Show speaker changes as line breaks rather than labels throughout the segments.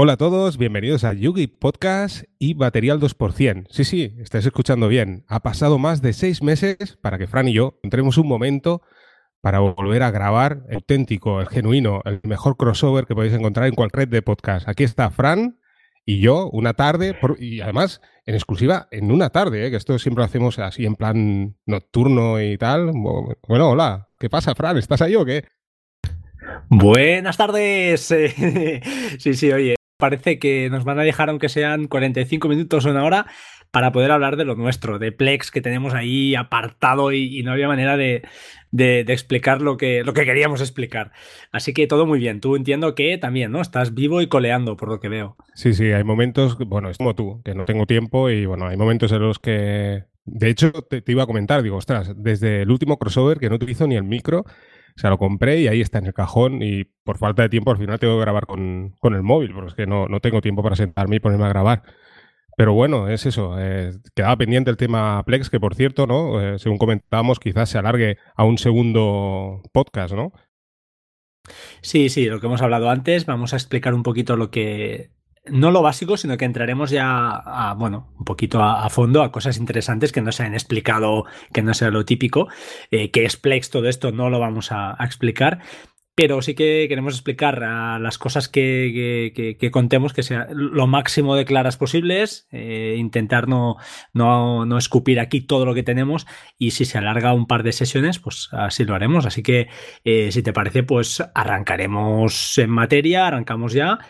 Hola a todos, bienvenidos a Yugi Podcast y Batería 2%. Sí, sí, estáis escuchando bien. Ha pasado más de seis meses para que Fran y yo entremos un momento para volver a grabar el auténtico, el genuino, el mejor crossover que podéis encontrar en cualquier red de podcast. Aquí está Fran y yo una tarde, y además en exclusiva en una tarde, ¿eh? que esto siempre lo hacemos así en plan nocturno y tal. Bueno, hola, ¿qué pasa, Fran? ¿Estás ahí o qué?
Buenas tardes. sí, sí, oye, parece que nos van a dejar, aunque sean 45 minutos o una hora, para poder hablar de lo nuestro, de Plex que tenemos ahí apartado y, no había manera de, explicar lo que, lo que queríamos explicar. Así que todo muy bien. Tú entiendo que también, ¿no? Estás vivo y coleando, por lo que veo.
Sí, sí, hay momentos, bueno, es como tú, que no tengo tiempo y bueno, hay momentos en los que... De hecho, te, iba a comentar, digo, ostras, desde el último crossover que no utilizo ni el micro, o sea, lo compré y ahí está en el cajón y por falta de tiempo al final tengo que grabar con, el móvil, porque es que no, no, tengo tiempo para sentarme y ponerme a grabar. Pero bueno, es eso. Eh, quedaba pendiente el tema Plex, que por cierto, ¿no? Eh, según comentábamos, quizás se alargue a un segundo podcast, ¿no?
Sí, sí, lo que hemos hablado antes. Vamos a explicar un poquito lo que no lo básico, sino que entraremos ya a, bueno, un poquito a, fondo a cosas interesantes que no se han explicado, que no sea lo típico. Eh, que es Plex, todo esto no lo vamos a, explicar. Pero sí que queremos explicar las cosas que, contemos que sean lo máximo de claras posibles, eh, intentar no, no, escupir aquí todo lo que tenemos y si se alarga un par de sesiones, pues así lo haremos. Así que eh, si te parece, pues arrancaremos en materia, arrancamos ya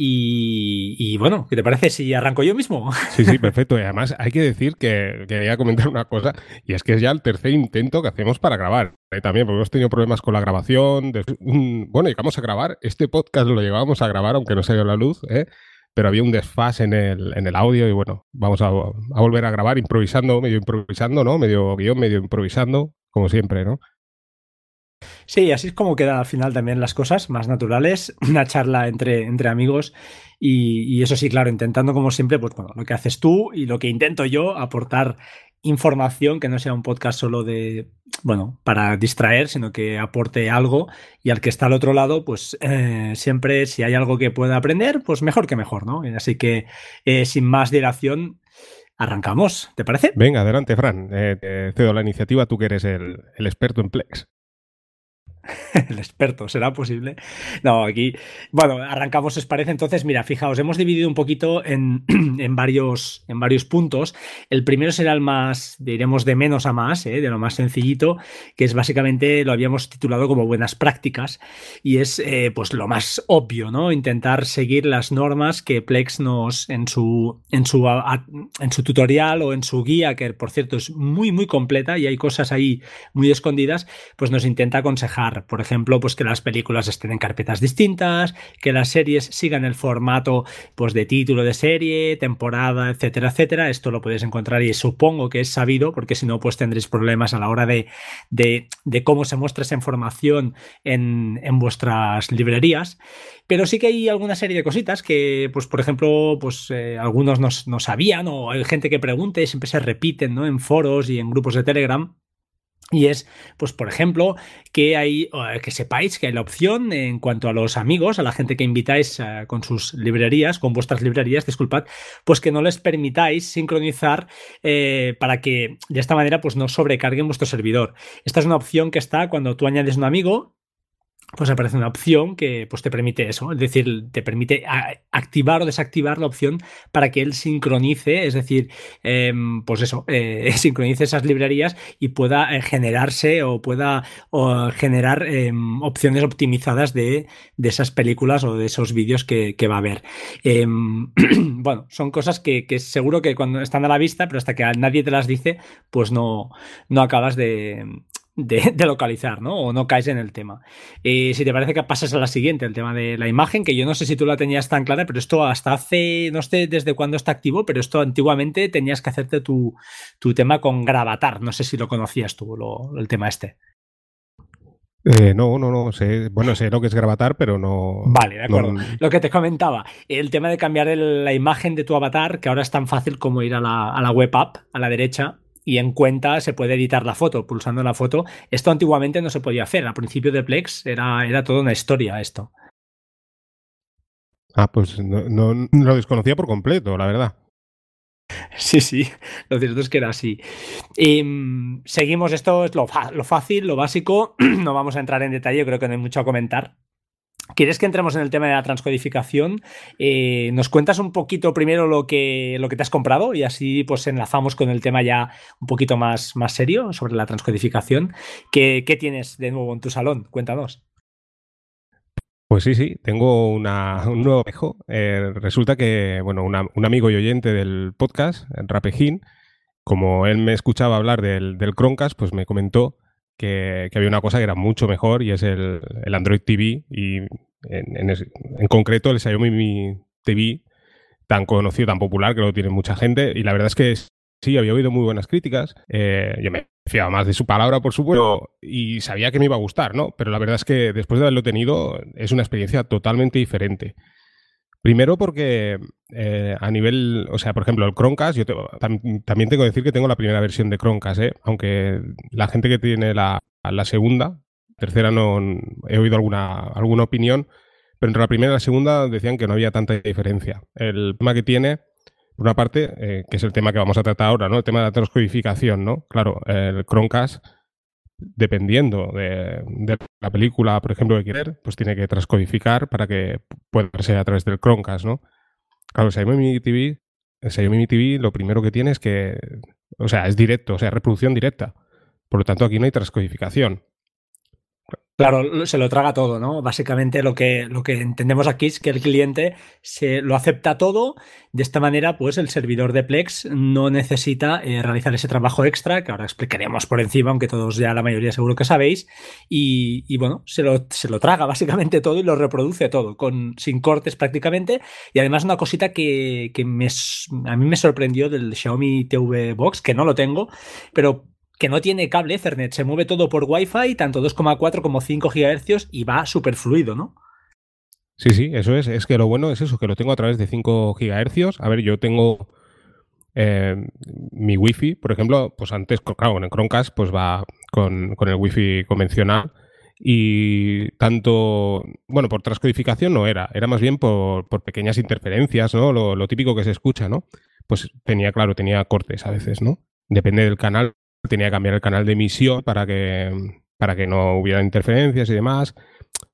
y, bueno, ¿qué te parece si arranco yo mismo?
Sí, sí, perfecto. Y además hay que decir que quería comentar una cosa, y es que es ya el tercer intento que hacemos para grabar. ¿eh? También, porque hemos tenido problemas con la grabación. bueno, llegamos a grabar. Este podcast lo llevábamos a grabar, aunque no dio la luz, ¿eh? pero había un desfase en el, en el audio y bueno, vamos a, a volver a grabar improvisando, medio improvisando, ¿no? Medio guion, medio improvisando, como siempre, ¿no?
Sí, así es como quedan al final también las cosas más naturales, una charla entre, entre amigos y, eso sí, claro, intentando como siempre, pues bueno, lo que haces tú y lo que intento yo, aportar información que no sea un podcast solo de, bueno, para distraer, sino que aporte algo y al que está al otro lado, pues eh, siempre si hay algo que pueda aprender, pues mejor que mejor, ¿no? Así que eh, sin más dilación, arrancamos, ¿te parece?
Venga, adelante, Fran. Eh, te cedo la iniciativa, tú que eres el, el experto en Plex.
el experto, ¿será posible? No, aquí, bueno, arrancamos, ¿os parece? Entonces, mira, fijaos, hemos dividido un poquito en, varios, en varios puntos. El primero será el más, diremos, de menos a más, ¿eh? de lo más sencillito, que es básicamente, lo habíamos titulado como buenas prácticas, y es eh, pues lo más obvio, ¿no? Intentar seguir las normas que Plex nos, en su, en su, en su tutorial o en su guía, que por cierto es muy, muy completa y hay cosas ahí muy escondidas, pues nos intenta aconsejar por ejemplo, pues que las películas estén en carpetas distintas, que las series sigan el formato pues de título de serie, temporada, etcétera, etcétera. Esto lo podéis encontrar y supongo que es sabido, porque si no, pues tendréis problemas a la hora de, de, cómo se muestra esa información en, en vuestras librerías. Pero sí que hay alguna serie de cositas que, pues, por ejemplo, pues eh, algunos no, no, sabían o hay gente que pregunta y siempre se repiten ¿no? en foros y en grupos de Telegram. Y es, pues, por ejemplo, que hay, que sepáis que hay la opción en cuanto a los amigos, a la gente que invitáis eh, con sus librerías, con vuestras librerías, disculpad, pues que no les permitáis sincronizar eh, para que de esta manera pues no sobrecarguen vuestro servidor. Esta es una opción que está cuando tú añades un amigo pues aparece una opción que pues, te permite eso, es decir, te permite activar o desactivar la opción para que él sincronice, es decir, em, pues eso, eh, sincronice esas librerías y pueda eh, generarse o pueda generar em, opciones optimizadas de, esas películas o de esos vídeos que, va a haber. Em, bueno, son cosas que, que, seguro que cuando están a la vista, pero hasta que nadie te las dice, pues no, no acabas de, de, localizar, ¿no? O no caes en el tema. Y si te parece que pasas a la siguiente, el tema de la imagen, que yo no sé si tú la tenías tan clara, pero esto hasta hace, no sé desde cuándo está activo, pero esto antiguamente tenías que hacerte tu, tema con Gravatar. No sé si lo conocías tú, el tema este.
Eh, no, no, no, sé, bueno, sé lo que es gravatar, pero no...
Vale, de acuerdo. Lo que te comentaba, el tema de cambiar la imagen de tu avatar, que ahora es tan fácil como ir a la, a la web app, a la derecha, y en cuenta se puede editar la foto, pulsando la foto. Esto antiguamente no se podía hacer. Al principio de Plex era, era toda una historia esto.
Ah, pues no, lo desconocía por completo, la verdad.
Sí, sí, lo cierto es que era así. Em, seguimos, esto es lo, lo, fácil, lo básico, no vamos a entrar en detalle, creo que no hay mucho a comentar. ¿Quieres que entremos en el tema de la transcodificación? Eh, ¿Nos cuentas un poquito primero lo que, lo que te has comprado y así pues enlazamos con el tema ya un poquito más, más serio sobre la transcodificación? ¿Qué, ¿Qué, tienes de nuevo en tu salón? Cuéntanos.
Pues sí, sí, tengo un nuevo espejo. Eh, resulta que, bueno, un amigo y oyente del podcast, Rapejín, como él me escuchaba hablar del, del Chromecast, pues me comentó que, había una cosa que era mucho mejor y es el, Android TV y en, concreto el Xiaomi TV tan conocido, tan popular que lo tiene mucha gente y la verdad es que sí, había oído muy buenas críticas. Eh, yo me fiaba más de su palabra, por supuesto, y sabía que me iba a gustar, ¿no? Pero la verdad es que después de haberlo tenido es una experiencia totalmente diferente. Primero porque eh, a nivel, o sea, por ejemplo, el Chromecast, yo también tengo que decir que tengo la primera versión de Chromecast, ¿eh? aunque la gente que tiene la, segunda, tercera no he oído alguna, alguna opinión, pero entre la primera y la segunda decían que no había tanta diferencia. El tema que tiene, por una parte, eh, que es el tema que vamos a tratar ahora, ¿no? El tema de la transcodificación, ¿no? Claro, el Chromecast dependiendo de, la película, por ejemplo, que quiere pues tiene que transcodificar para que pueda ser a través del Chromecast, ¿no? Claro, Xiaomi TV, Xiaomi TV lo primero que tiene es que, o sea, es directo, o sea, reproducción directa. Por lo tanto, aquí no hay transcodificación.
Claro, se lo traga todo, ¿no? Básicamente lo que, lo que entendemos aquí es que el cliente se lo acepta todo. De esta manera, pues el servidor de Plex no necesita eh, realizar ese trabajo extra, que ahora explicaremos por encima, aunque todos ya la mayoría seguro que sabéis. Y, bueno, se lo, se lo, traga básicamente todo y lo reproduce todo, con, sin cortes prácticamente. Y además una cosita que, que me, a mí me sorprendió del Xiaomi TV Box, que no lo tengo, pero que no tiene cable Ethernet, se mueve todo por Wi-Fi, tanto 2,4 como 5 GHz y va súper fluido, ¿no?
Sí, sí, eso es. Es que lo bueno es eso, que lo tengo a través de 5 GHz. A ver, yo tengo eh, mi Wi-Fi, por ejemplo, pues antes, claro, con el Chromecast, pues va con, el Wi-Fi convencional. Y tanto, bueno, por transcodificación no era, era más bien por, pequeñas interferencias, ¿no? Lo, lo, típico que se escucha, ¿no? Pues tenía, claro, tenía cortes a veces, ¿no? Depende del canal, tenía que cambiar el canal de emisión para que, para que no hubiera interferencias y demás.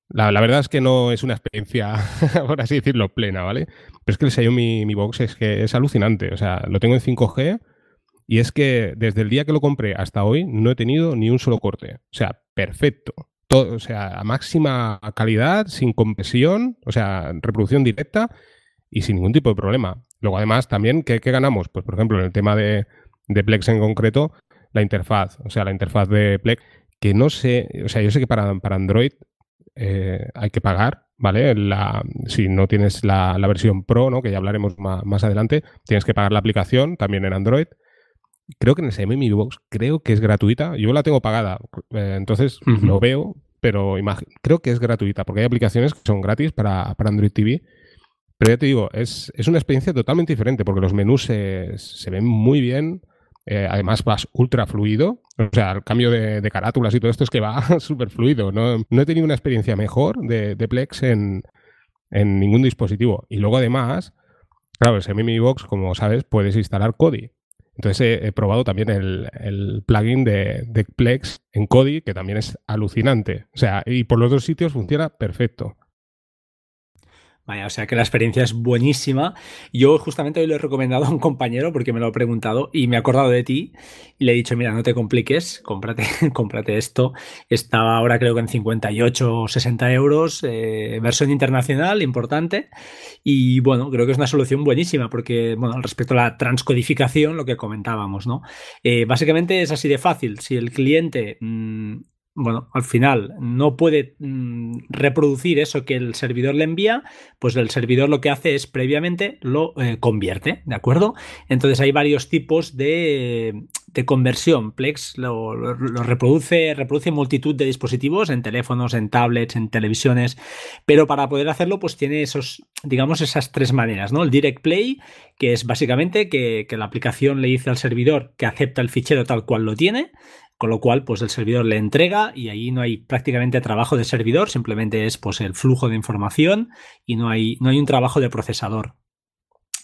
La, verdad es que no es una experiencia, por así decirlo, plena, ¿vale? Pero es que el Xiaomi Mi Box es que es alucinante. O sea, lo tengo en 5G y es que desde el día que lo compré hasta hoy no he tenido ni un solo corte. O sea, perfecto. Todo, o sea, a máxima calidad, sin compresión, o sea, reproducción directa y sin ningún tipo de problema. Luego, además, también, ¿qué, ganamos? Pues, por ejemplo, en el tema de, de Plex en concreto, la interfaz, o sea, la interfaz de Plex, que no sé, o sea, yo sé que para, para Android eh, hay que pagar, ¿vale? La, si no tienes la, versión Pro, ¿no? Que ya hablaremos más, adelante, tienes que pagar la aplicación también en Android. Creo que en el Xiaomi Mi Box creo que es gratuita. Yo la tengo pagada, eh, entonces lo veo, pero creo que es gratuita, porque hay aplicaciones que son gratis para, Android TV. Pero ya te digo, es, es, una experiencia totalmente diferente, porque los menús se, se ven muy bien. Eh, además vas ultra fluido, o sea, el cambio de, carátulas y todo esto es que va súper fluido. ¿no? he tenido una experiencia mejor de, Plex en, ningún dispositivo. Y luego además, claro, el Mi Box, como sabes, puedes instalar Kodi. Entonces he, probado también el, plugin de, de, Plex en Kodi, que también es alucinante. O sea, y por los dos sitios funciona perfecto.
Vaya, o sea que la experiencia es buenísima. Yo justamente hoy lo he recomendado a un compañero porque me lo ha preguntado y me ha acordado de ti y le he dicho, mira, no te compliques, cómprate, cómprate esto. Estaba ahora creo que en 58 o 60 euros, eh, versión internacional, importante. Y bueno, creo que es una solución buenísima porque, bueno, respecto a la transcodificación, lo que comentábamos, ¿no? Eh, básicamente es así de fácil. Si el cliente... Mm, bueno, al final no puede mm, reproducir eso que el servidor le envía, pues el servidor lo que hace es previamente lo eh, convierte, ¿de acuerdo? Entonces hay varios tipos de, de conversión. Plex lo, reproduce, reproduce multitud de dispositivos en teléfonos, en tablets, en televisiones, pero para poder hacerlo, pues tiene esos, digamos, esas tres maneras, ¿no? El Direct Play, que es básicamente que, que la aplicación le dice al servidor que acepta el fichero tal cual lo tiene. Con lo cual, pues el servidor le entrega y ahí no hay prácticamente trabajo de servidor, simplemente es pues el flujo de información y no hay, no hay un trabajo de procesador.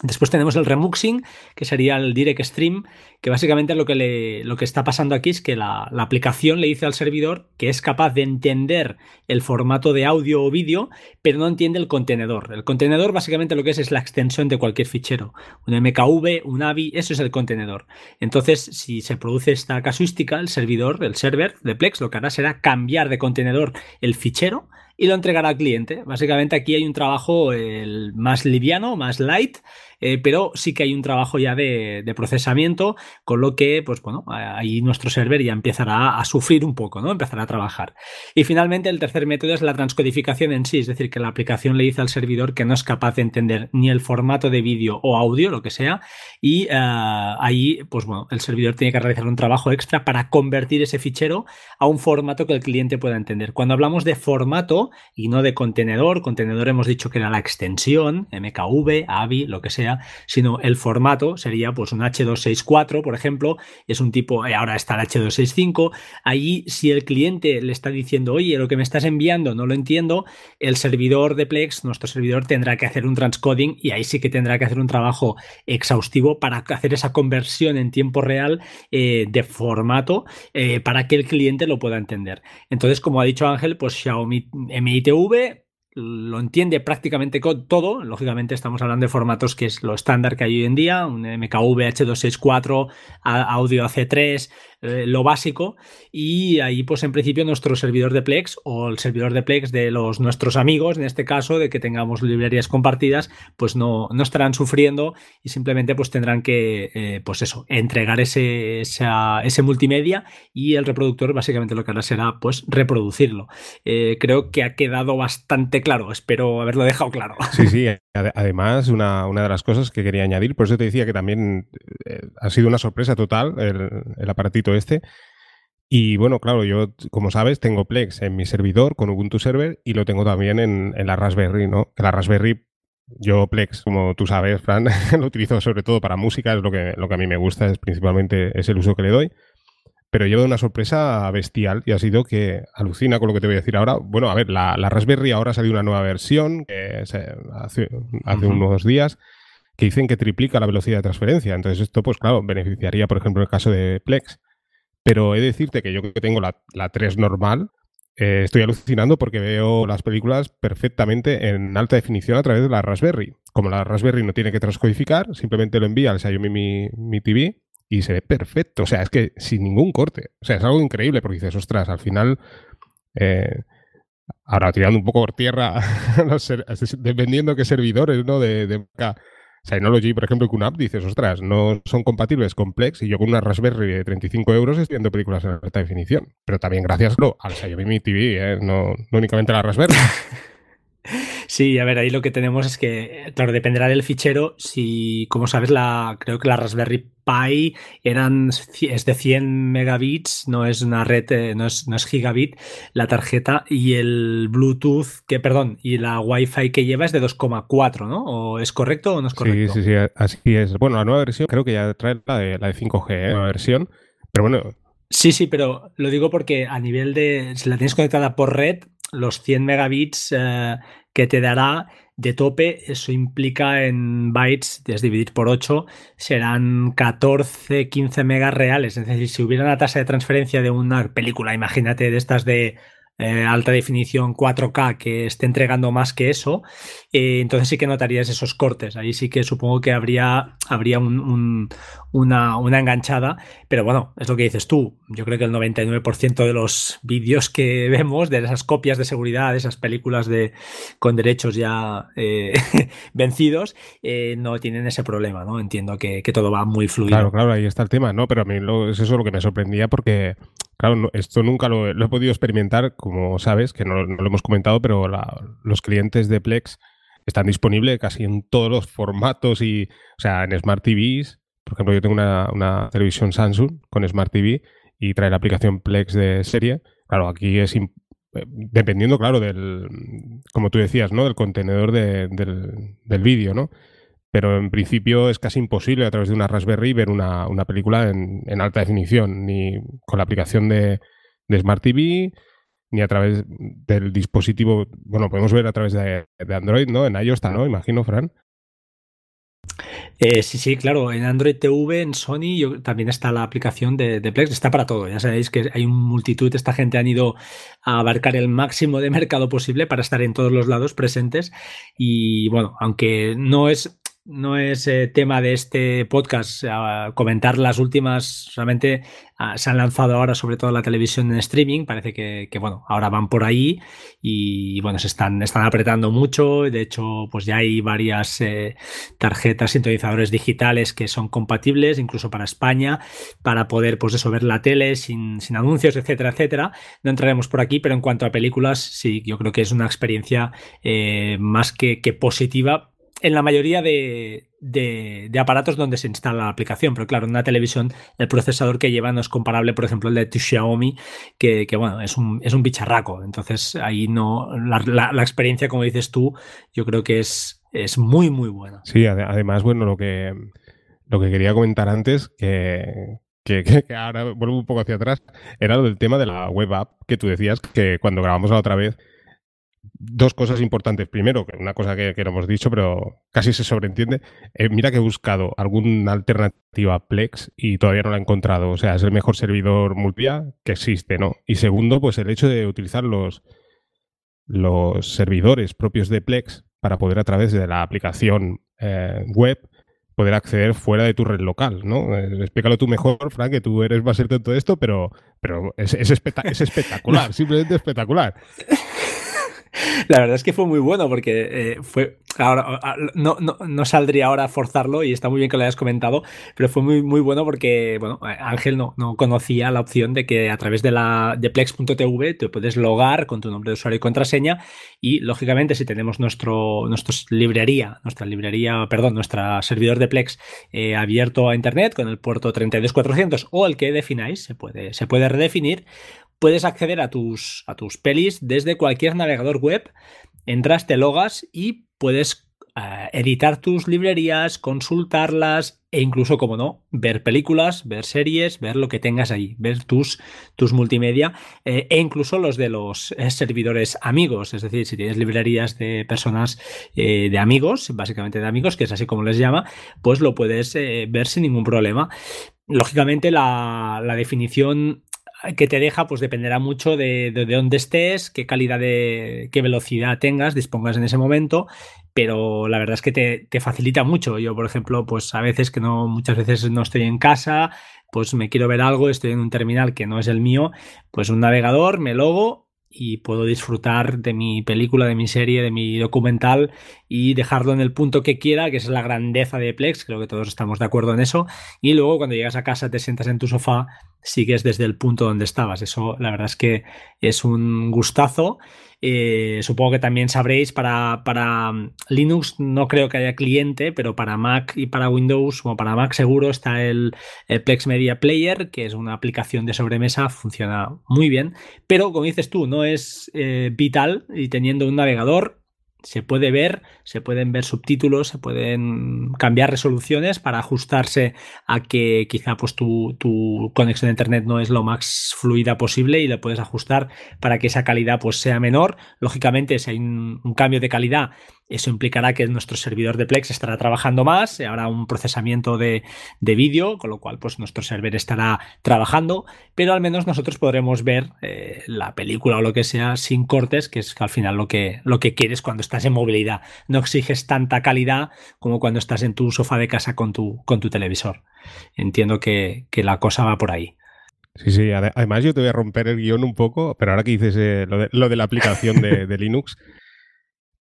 Después tenemos el remuxing, que sería el direct stream, que básicamente lo que, lo que está pasando aquí es que la, aplicación le dice al servidor que es capaz de entender el formato de audio o vídeo, pero no entiende el contenedor. El contenedor básicamente lo que es es la extensión de cualquier fichero. Un MKV, un AVI, eso es el contenedor. Entonces, si se produce esta casuística, el servidor, el server de Plex, lo que hará será cambiar de contenedor el fichero y lo entregará al cliente. Básicamente aquí hay un trabajo más liviano, más light, eh, pero sí que hay un trabajo ya de, procesamiento, con lo que, pues bueno, ahí nuestro server ya empezará a sufrir un poco, ¿no? Empezará a trabajar. Y finalmente el tercer método es la transcodificación en sí, es decir, que la aplicación le dice al servidor que no es capaz de entender ni el formato de vídeo o audio, lo que sea, y eh, ahí, pues bueno, el servidor tiene que realizar un trabajo extra para convertir ese fichero a un formato que el cliente pueda entender. Cuando hablamos de formato y no de contenedor, contenedor hemos dicho que era la extensión, MKV, AVI, lo que sea, sino el formato sería pues un H264, por ejemplo, es un tipo, eh, ahora está el H265, allí si el cliente le está diciendo, oye, lo que me estás enviando no lo entiendo, el servidor de Plex, nuestro servidor tendrá que hacer un transcoding y ahí sí que tendrá que hacer un trabajo exhaustivo para hacer esa conversión en tiempo real eh, de formato eh, para que el cliente lo pueda entender. Entonces, como ha dicho Ángel, pues Xiaomi MITV lo entiende prácticamente todo. Lógicamente estamos hablando de formatos que es lo estándar que hay hoy en día, un MKV H264, audio AC3, eh, lo básico y ahí pues en principio nuestro servidor de Plex o el servidor de Plex de los nuestros amigos, en este caso de que tengamos librerías compartidas, pues no, no estarán sufriendo y simplemente pues tendrán que eh, pues eso, entregar ese, ese multimedia y el reproductor básicamente lo que hará será pues reproducirlo. Eh, creo que ha quedado bastante claro, espero haberlo dejado claro.
Sí, sí, además una, una de las cosas que quería añadir, por eso te decía que también ha sido una sorpresa total el, el aparatito este. Y bueno, claro, yo, como sabes, tengo Plex en mi servidor con Ubuntu Server y lo tengo también en, la Raspberry, ¿no? Que la Raspberry, yo Plex, como tú sabes, Fran, lo utilizo sobre todo para música, es lo que, lo que a mí me gusta, es principalmente es el uso que le doy. Pero llevo una sorpresa bestial y ha sido que alucina con lo que te voy a decir ahora. Bueno, a ver, la, Raspberry ahora salió una nueva versión que hace, hace unos días que dicen que triplica la velocidad de transferencia. Entonces esto, pues claro, beneficiaría, por ejemplo, en el caso de Plex pero he de decirte que yo que tengo la, la 3 normal, eh, estoy alucinando porque veo las películas perfectamente en alta definición a través de la Raspberry. Como la Raspberry no tiene que transcodificar, simplemente lo envía al Xiaomi mi, mi TV y se ve perfecto. O sea, es que sin ningún corte. O sea, es algo increíble porque dices, ostras, al final... Eh, ahora tirando un poco por tierra, dependiendo qué servidores, ¿no? De, de Synology, por ejemplo, con app dices, ostras, no son compatibles con Plex y yo con una Raspberry de 35 euros estoy viendo películas en alta definición. Pero también gracias al Xiaomi TV, ¿eh? no, no únicamente a la Raspberry.
Sí, a ver, ahí lo que tenemos es que, claro, dependerá del fichero. Si, como sabes, la, creo que la Raspberry Pi eran, es de 100 megabits, no es una red, eh, no, es, no es gigabit la tarjeta, y el Bluetooth, que perdón, y la Wi-Fi que lleva es de 2,4, ¿no? ¿O es correcto o no es correcto?
Sí, sí, sí, así es. Bueno, la nueva versión creo que ya trae la de, la de 5G, ¿eh? nueva versión, pero bueno.
Sí, sí, pero lo digo porque a nivel de, si la tienes conectada por red, los 100 megabits eh, que te dará de tope, eso implica en bytes, es dividir por 8, serán 14, 15 megas reales. Es decir, si hubiera una tasa de transferencia de una película, imagínate de estas de eh, alta definición 4K que esté entregando más que eso, eh, entonces sí que notarías esos cortes. Ahí sí que supongo que habría, habría una, una, enganchada, pero bueno, es lo que dices tú. Yo creo que el 99% de los vídeos que vemos, de esas copias de seguridad, de esas películas de, con derechos ya eh, vencidos, no tienen ese problema, ¿no? Entiendo que, todo va muy fluido.
Claro, claro, ahí está el tema, ¿no? Pero a mí es eso lo que me sorprendía porque Claro, esto nunca lo, he podido experimentar, como sabes, que no, lo hemos comentado, pero los clientes de Plex están disponibles casi en todos los formatos y, o sea, en Smart TVs, por ejemplo, yo tengo una, televisión Samsung con Smart TV y trae la aplicación Plex de serie. Claro, aquí es eh, dependiendo, claro, del, como tú decías, ¿no? Del contenedor del, del vídeo, ¿no? Pero en principio es casi imposible a través de una Raspberry ver una, película en, en, alta definición, ni con la aplicación de, de Smart TV, ni a través del dispositivo, bueno, podemos ver a través de, Android, ¿no? En iOS está, ¿no? Imagino, Fran.
Eh, sí, sí, claro. En Android TV, en Sony, también está la aplicación de, Plex. Está para todo. Ya sabéis que hay un multitud. Esta gente han ido a abarcar el máximo de mercado posible para estar en todos los lados presentes. Y bueno, aunque no es no es eh, tema de este podcast comentar las últimas, realmente ah, se han lanzado ahora sobre todo la televisión en streaming, parece que, bueno, ahora van por ahí y bueno, se están, están apretando mucho, de hecho pues ya hay varias eh, tarjetas sintonizadores digitales que son compatibles incluso para España, para poder pues eso, ver la tele sin, sin anuncios, etcétera, etcétera. No entraremos por aquí, pero en cuanto a películas, sí, yo creo que es una experiencia eh, más que positiva en la mayoría de, aparatos donde se instala la aplicación, pero claro, en una televisión el procesador que lleva no es comparable, por ejemplo, el de Xiaomi, que, bueno, es un, es un bicharraco. Entonces ahí no, la, experiencia, como dices tú, yo creo que es, es muy, muy buena.
Sí, además, bueno, lo que, lo que quería comentar antes, que, que, que, ahora vuelvo un poco hacia atrás, era lo del tema de la web app que tú decías que cuando grabamos la otra vez dos cosas importantes. Primero, una cosa que, no hemos dicho, pero casi se sobreentiende. Eh, mira que he buscado alguna alternativa a Plex y todavía no la he encontrado. O sea, es el mejor servidor multivia que existe, ¿no? Y segundo, pues el hecho de utilizar los, los servidores propios de Plex para poder a través de la aplicación eh, web poder acceder fuera de tu red local, ¿no? Eh, explícalo tú mejor, Frank, que tú eres más cierto en todo esto, pero, pero es, es espectacular, simplemente espectacular.
La verdad es que fue muy bueno porque eh, fue. Ahora, no, no, saldría ahora a forzarlo y está muy bien que lo hayas comentado, pero fue muy, muy bueno porque, bueno, Ángel no, no conocía la opción de que a través de la de Plex.tv te puedes logar con tu nombre de usuario y contraseña y, lógicamente, si tenemos nuestro, nuestro librería, nuestra librería, perdón, nuestro servidor de Plex eh, abierto a Internet con el puerto 32400 o el que defináis, se puede, se puede redefinir, puedes acceder a tus, a tus pelis desde cualquier navegador web, entras, te logas y puedes eh, editar tus librerías, consultarlas e incluso, como no, ver películas, ver series, ver lo que tengas ahí, ver tus, tus multimedia eh, e incluso los de los eh, servidores amigos, es decir, si tienes librerías de personas de amigos, básicamente de amigos, que es así como les llama, pues lo puedes ver sin ningún problema. Lógicamente la, la definición que te deja, pues dependerá mucho de, de, dónde estés, qué calidad de, qué velocidad tengas, dispongas en ese momento, pero la verdad es que te, te, facilita mucho. Yo, por ejemplo, pues a veces que no, muchas veces no estoy en casa, pues me quiero ver algo, estoy en un terminal que no es el mío, pues un navegador, me logo y puedo disfrutar de mi película, de mi serie, de mi documental y dejarlo en el punto que quiera, que es la grandeza de Plex, creo que todos estamos de acuerdo en eso. Y luego cuando llegas a casa te sientas en tu sofá, sigues desde el punto donde estabas. Eso la verdad es que es un gustazo eh, supongo que también sabréis, para, para, mm, Linux no creo que haya cliente, pero para Mac y para Windows, como para Mac seguro, está el, Plex Media Player, que es una aplicación de sobremesa, funciona muy bien, pero como dices tú, no es eh, vital y teniendo un navegador se puede ver, se pueden ver subtítulos, se pueden cambiar resoluciones para ajustarse a que quizá pues tu, tu, conexión a internet no es lo más fluida posible y le puedes ajustar para que esa calidad pues sea menor. Lógicamente, si hay un cambio de calidad, eso implicará que nuestro servidor de Plex estará trabajando más, habrá un procesamiento de, vídeo, con lo cual pues nuestro server estará trabajando, pero al menos nosotros podremos ver eh, la película o lo que sea sin cortes, que es al final lo que, lo que quieres cuando estás en movilidad. No exiges tanta calidad como cuando estás en tu sofá de casa con tu, con tu televisor. Entiendo que, la cosa va por ahí.
Sí, sí, además yo te voy a romper el guion un poco, pero ahora que dices eh, lo, de, la aplicación de Linux,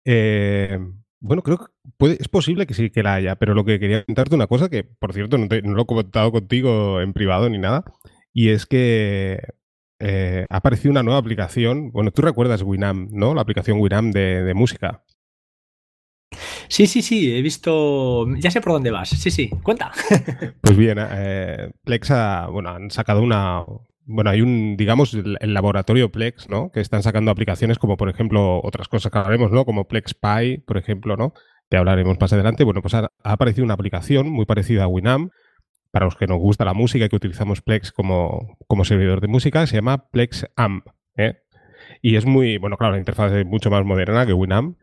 eh, bueno, creo que puede, es posible que sí que la haya, pero lo que quería contarte una cosa que, por cierto, no, lo he comentado contigo en privado ni nada, y es que eh, ha aparecido una nueva aplicación. Bueno, tú recuerdas Winamp, ¿no? La aplicación Winamp de, música.
Sí, sí, sí, he visto. Ya sé por dónde vas. Sí, sí, cuenta.
Pues bien, eh, Plex bueno, han sacado una. Bueno, hay un, digamos, el laboratorio Plex, ¿no? Que están sacando aplicaciones como, por ejemplo, otras cosas que hablaremos, ¿no? Como Plex Py, por ejemplo, ¿no? Que hablaremos más adelante. Bueno, pues ha, aparecido una aplicación muy parecida a Winamp, para los que nos gusta la música y que utilizamos Plex como, como servidor de música, se llama Plex Amp. ¿eh? Y es muy, bueno, claro, la interfaz es mucho más moderna que Winamp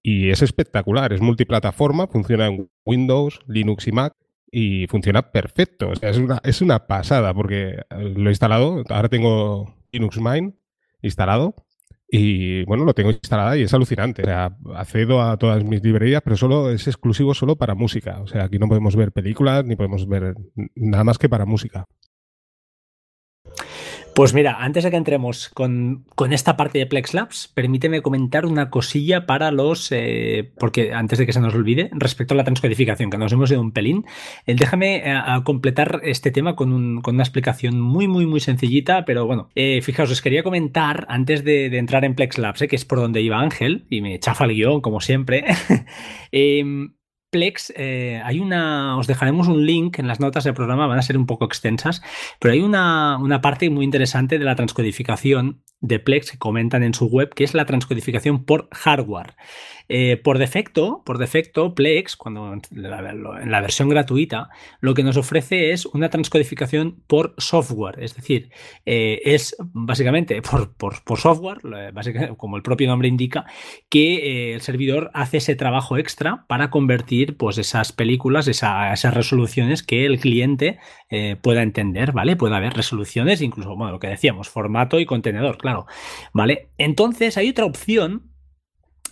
y es espectacular, es multiplataforma, funciona en Windows, Linux y Mac y funciona perfecto. O sea, es una, es una pasada porque lo he instalado, ahora tengo Linux Mint instalado y bueno, lo tengo instalado y es alucinante. O sea, accedo a todas mis librerías, pero solo es exclusivo solo para música. O sea, aquí no podemos ver películas ni podemos ver nada más que para música.
Pues mira, antes de que entremos con, esta parte de Plex Labs, permíteme comentar una cosilla para los. Eh, porque antes de que se nos olvide, respecto a la transcodificación, que nos hemos ido un pelín, eh, déjame eh, completar este tema con, una explicación muy, muy, muy sencillita, pero bueno, fijaos, os quería comentar antes de, entrar en Plex Labs, que es por donde iba Ángel, y me chafa el guion, como siempre. Plex, eh, hay una, os dejaremos un link en las notas del programa, van a ser un poco extensas, pero hay una, una parte muy interesante de la transcodificación de Plex que comentan en su web, que es la transcodificación por hardware. Eh, por defecto, por defecto, Plex, cuando en la, versión gratuita, lo que nos ofrece es una transcodificación por software. Es decir, eh, es básicamente por, software, como el propio nombre indica, que eh, el servidor hace ese trabajo extra para convertir pues, esas películas, esas resoluciones que el cliente pueda entender, ¿vale? Puede haber resoluciones, incluso, bueno, lo que decíamos, formato y contenedor, claro. ¿Vale? Entonces hay otra opción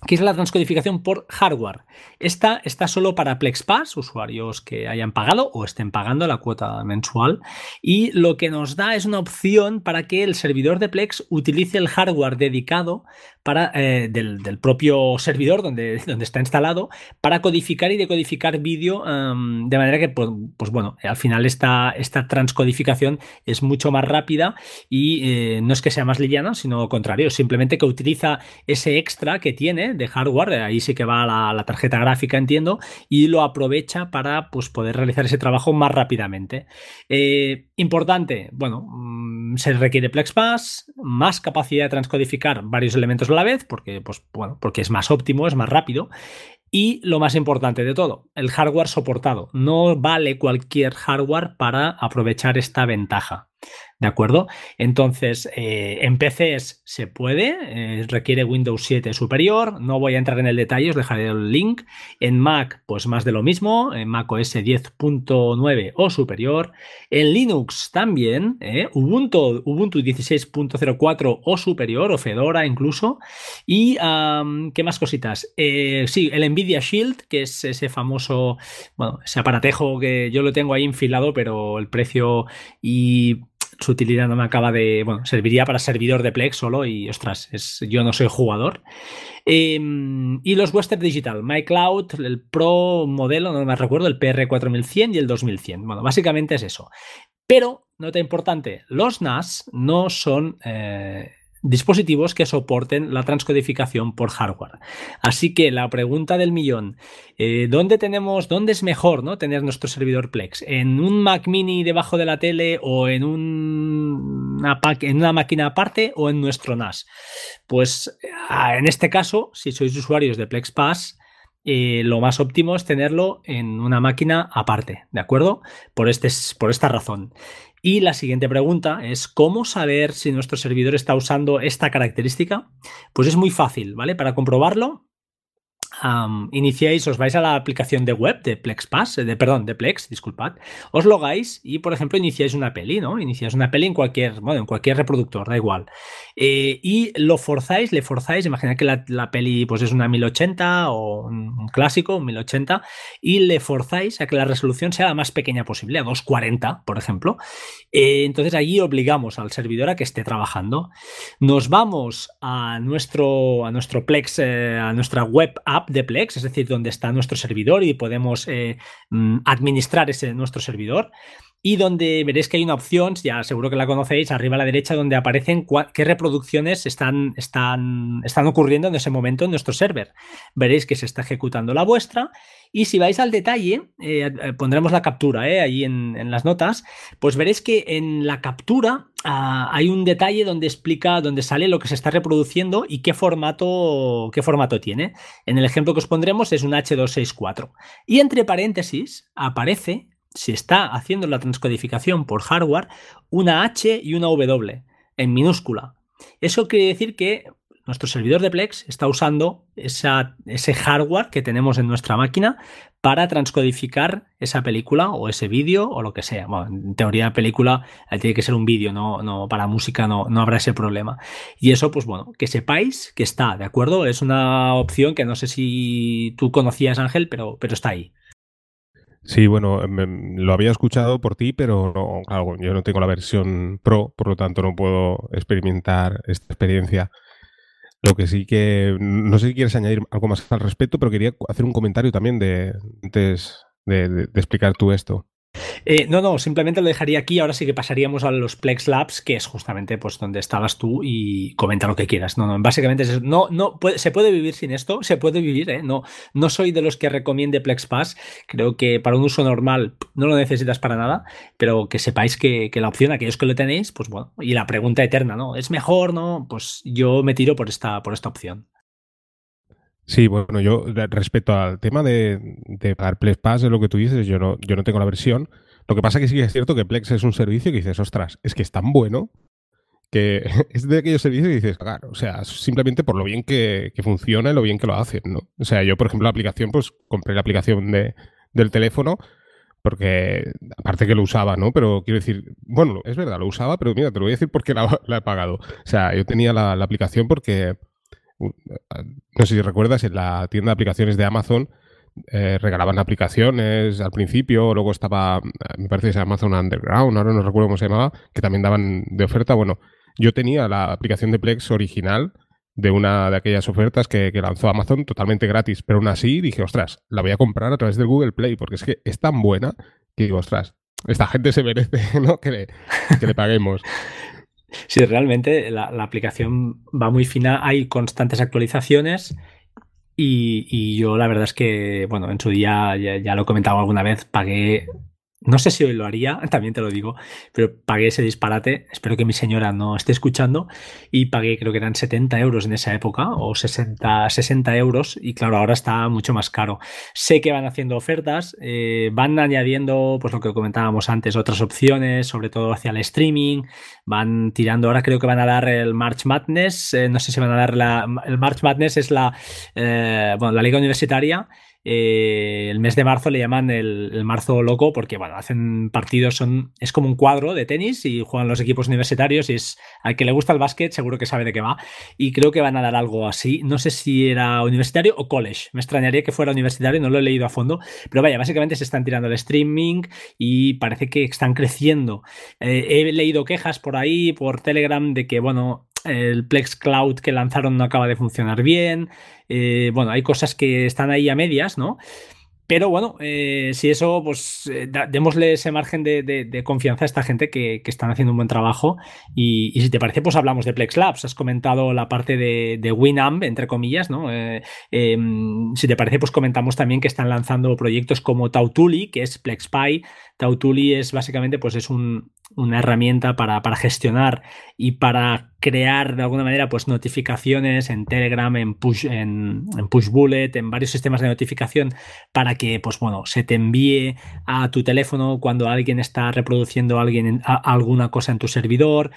que es la transcodificación por hardware. Esta está solo para PlexPass, usuarios que hayan pagado o estén pagando la cuota mensual, y lo que nos da es una opción para que el servidor de Plex utilice el hardware dedicado para, eh, del, propio servidor donde, donde, está instalado para codificar y decodificar vídeo de manera que, pues, pues, bueno, al final esta, esta transcodificación es mucho más rápida y eh, no es que sea más liviana, sino lo contrario, simplemente que utiliza ese extra que tiene de hardware, ahí sí que va la, tarjeta gráfica, entiendo, y lo aprovecha para pues, poder realizar ese trabajo más rápidamente. Eh, importante, bueno, mm, se requiere PlexPass, más capacidad de transcodificar varios elementos a la vez, porque, pues, bueno, porque es más óptimo, es más rápido. Y lo más importante de todo, el hardware soportado. No vale cualquier hardware para aprovechar esta ventaja. ¿De acuerdo? Entonces, eh, en PCs se puede, eh, requiere Windows 7 superior, no voy a entrar en el detalle, os dejaré el link. En Mac, pues más de lo mismo, en Mac OS 10.9 o superior. En Linux también, eh, Ubuntu, Ubuntu 16.04 o superior, o Fedora incluso. Y, ¿qué más cositas? sí, el Nvidia Shield, que es ese famoso, bueno, ese aparatejo que yo lo tengo ahí enfilado, pero el precio y su utilidad no me acaba de. Bueno, serviría para servidor de Plex solo y, ostras, es, yo no soy jugador. Em, y los Western Digital, MyCloud, el Pro modelo, no me recuerdo, el PR4100 y el 2100. Bueno, básicamente es eso. Pero, nota importante, los NAS no son eh, dispositivos que soporten la transcodificación por hardware. Así que la pregunta del millón, eh, ¿dónde tenemos, dónde es mejor ¿no? tener nuestro servidor Plex? ¿En un Mac mini debajo de la tele o en, un, una, en una máquina aparte o en nuestro NAS? Pues ah, en este caso, si sois usuarios de Plex Pass, eh, lo más óptimo es tenerlo en una máquina aparte, ¿de acuerdo? Por, este, por esta razón. Y la siguiente pregunta es, ¿cómo saber si nuestro servidor está usando esta característica? Pues es muy fácil, ¿vale? Para comprobarlo, iniciáis, os vais a la aplicación de web de PlexPass, de, perdón, de Plex, disculpad, os logáis y, por ejemplo, iniciáis una peli, ¿no? Iniciáis una peli en cualquier, bueno, en cualquier reproductor, da igual. Eh, y lo forzáis, le forzáis, imaginad que la, peli pues es una 1080 o un, clásico, un 1080, y le forzáis a que la resolución sea la más pequeña posible, a 240, por ejemplo. Eh, entonces allí obligamos al servidor a que esté trabajando. Nos vamos a nuestro, a nuestro Plex, eh, a nuestra web app de Plex, es decir, donde está nuestro servidor y podemos eh, mm, administrar ese nuestro servidor. Y donde veréis que hay una opción, ya seguro que la conocéis, arriba a la derecha, donde aparecen qué reproducciones están, están, están ocurriendo en ese momento en nuestro server. Veréis que se está ejecutando la vuestra y si vais al detalle, eh, eh, pondremos la captura eh, ahí en, las notas, pues veréis que en la captura ah, hay un detalle donde explica, donde sale lo que se está reproduciendo y qué formato, qué formato tiene. En el ejemplo que os pondremos es un H264. Y entre paréntesis aparece si está haciendo la transcodificación por hardware, una H y una W en minúscula. Eso quiere decir que nuestro servidor de Plex está usando ese hardware que tenemos en nuestra máquina para transcodificar esa película o ese vídeo o lo que sea. Bueno, en teoría película tiene que ser un vídeo, no, no para música no, no habrá ese problema. Y eso, pues bueno, que sepáis que está, ¿de acuerdo? Es una opción que no sé si tú conocías, Ángel, pero, pero está ahí.
Sí, bueno, lo había escuchado por ti, pero no, claro, yo no tengo la versión Pro, por lo tanto no puedo experimentar esta experiencia. Lo que sí que, no sé si quieres añadir algo más al respecto, pero quería hacer un comentario también de, antes de explicar tú esto.
Eh, no, no, simplemente lo dejaría aquí. Ahora sí que pasaríamos a los Plex Labs, que es justamente pues donde estabas tú y comenta lo que quieras. No, no, básicamente es, no, no, se puede vivir sin esto, se puede vivir, ¿eh? No, no soy de los que recomiende Plex Pass. Creo que para un uso normal no lo necesitas para nada, pero que sepáis que, que la opción, aquellos que lo tenéis, pues bueno, y la pregunta eterna, ¿no? ¿Es mejor, no? Pues yo me tiro por esta, por esta opción.
Sí, bueno, yo respecto al tema de, de pagar Plex Pass, es lo que tú dices, yo no, yo no tengo la versión. Lo que pasa que sí que es cierto que Plex es un servicio que dices, ostras, es que es tan bueno que es de aquellos servicios que dices, claro, o sea, simplemente por lo bien que, funciona y lo bien que lo hacen, ¿no? O sea, yo, por ejemplo, la aplicación, pues compré la aplicación de, del teléfono porque, aparte que lo usaba, ¿no? Pero quiero decir, bueno, es verdad, lo usaba, pero mira, te lo voy a decir porque la, la he pagado. O sea, yo tenía la aplicación porque no sé si recuerdas, en la tienda de aplicaciones de Amazon eh, regalaban aplicaciones al principio, luego estaba, me parece que se Amazon Underground, ahora no recuerdo cómo se llamaba, que también daban de oferta. Bueno, yo tenía la aplicación de Plex original de una de aquellas ofertas que, lanzó Amazon totalmente gratis, pero aún así dije, ostras, la voy a comprar a través del Google Play, porque es que es tan buena que digo, ostras, esta gente se merece ¿no? que, le, que le paguemos.
Sí, realmente la, aplicación va muy fina, hay constantes actualizaciones y, yo la verdad es que, bueno, en su día, ya, ya lo he comentado alguna vez, pagué no sé si hoy lo haría, también te lo digo, pero pagué ese disparate. Espero que mi señora no esté escuchando. Y pagué, creo que eran 70 euros en esa época, o 60, 60 euros. Y claro, ahora está mucho más caro. Sé que van haciendo ofertas, eh, van añadiendo, pues lo que comentábamos antes, otras opciones, sobre todo hacia el streaming. Van tirando, ahora creo que van a dar el March Madness. Eh, no sé si van a dar la. El March Madness es la, eh, bueno, la liga universitaria eh, el mes de marzo le llaman el, marzo loco porque, bueno, hacen partidos, son, es como un cuadro de tenis y juegan los equipos universitarios y es al que le gusta el básquet seguro que sabe de qué va y creo que van a dar algo así. No sé si era universitario o college. Me extrañaría que fuera universitario, no lo he leído a fondo, pero vaya, básicamente se están tirando el streaming y parece que están creciendo. Eh, he leído quejas por ahí, por Telegram, de que, bueno, el Plex Cloud que lanzaron no acaba de funcionar bien. Eh, bueno, hay cosas que están ahí a medias, ¿no? Pero bueno, eh, si eso, pues eh, démosle ese margen de, confianza a esta gente que, están haciendo un buen trabajo. Y, si te parece, pues hablamos de Plex Labs. Has comentado la parte de, Winamp, entre comillas, ¿no? Em, si te parece, pues comentamos también que están lanzando proyectos como Tautuli, que es PlexPy. Tautuli es básicamente, pues es un, una herramienta para, gestionar y para crear de alguna manera pues notificaciones en Telegram, en Push, en, Bullet, en varios sistemas de notificación para que pues bueno, se te envíe a tu teléfono cuando alguien está reproduciendo alguien alguna cosa en tu servidor.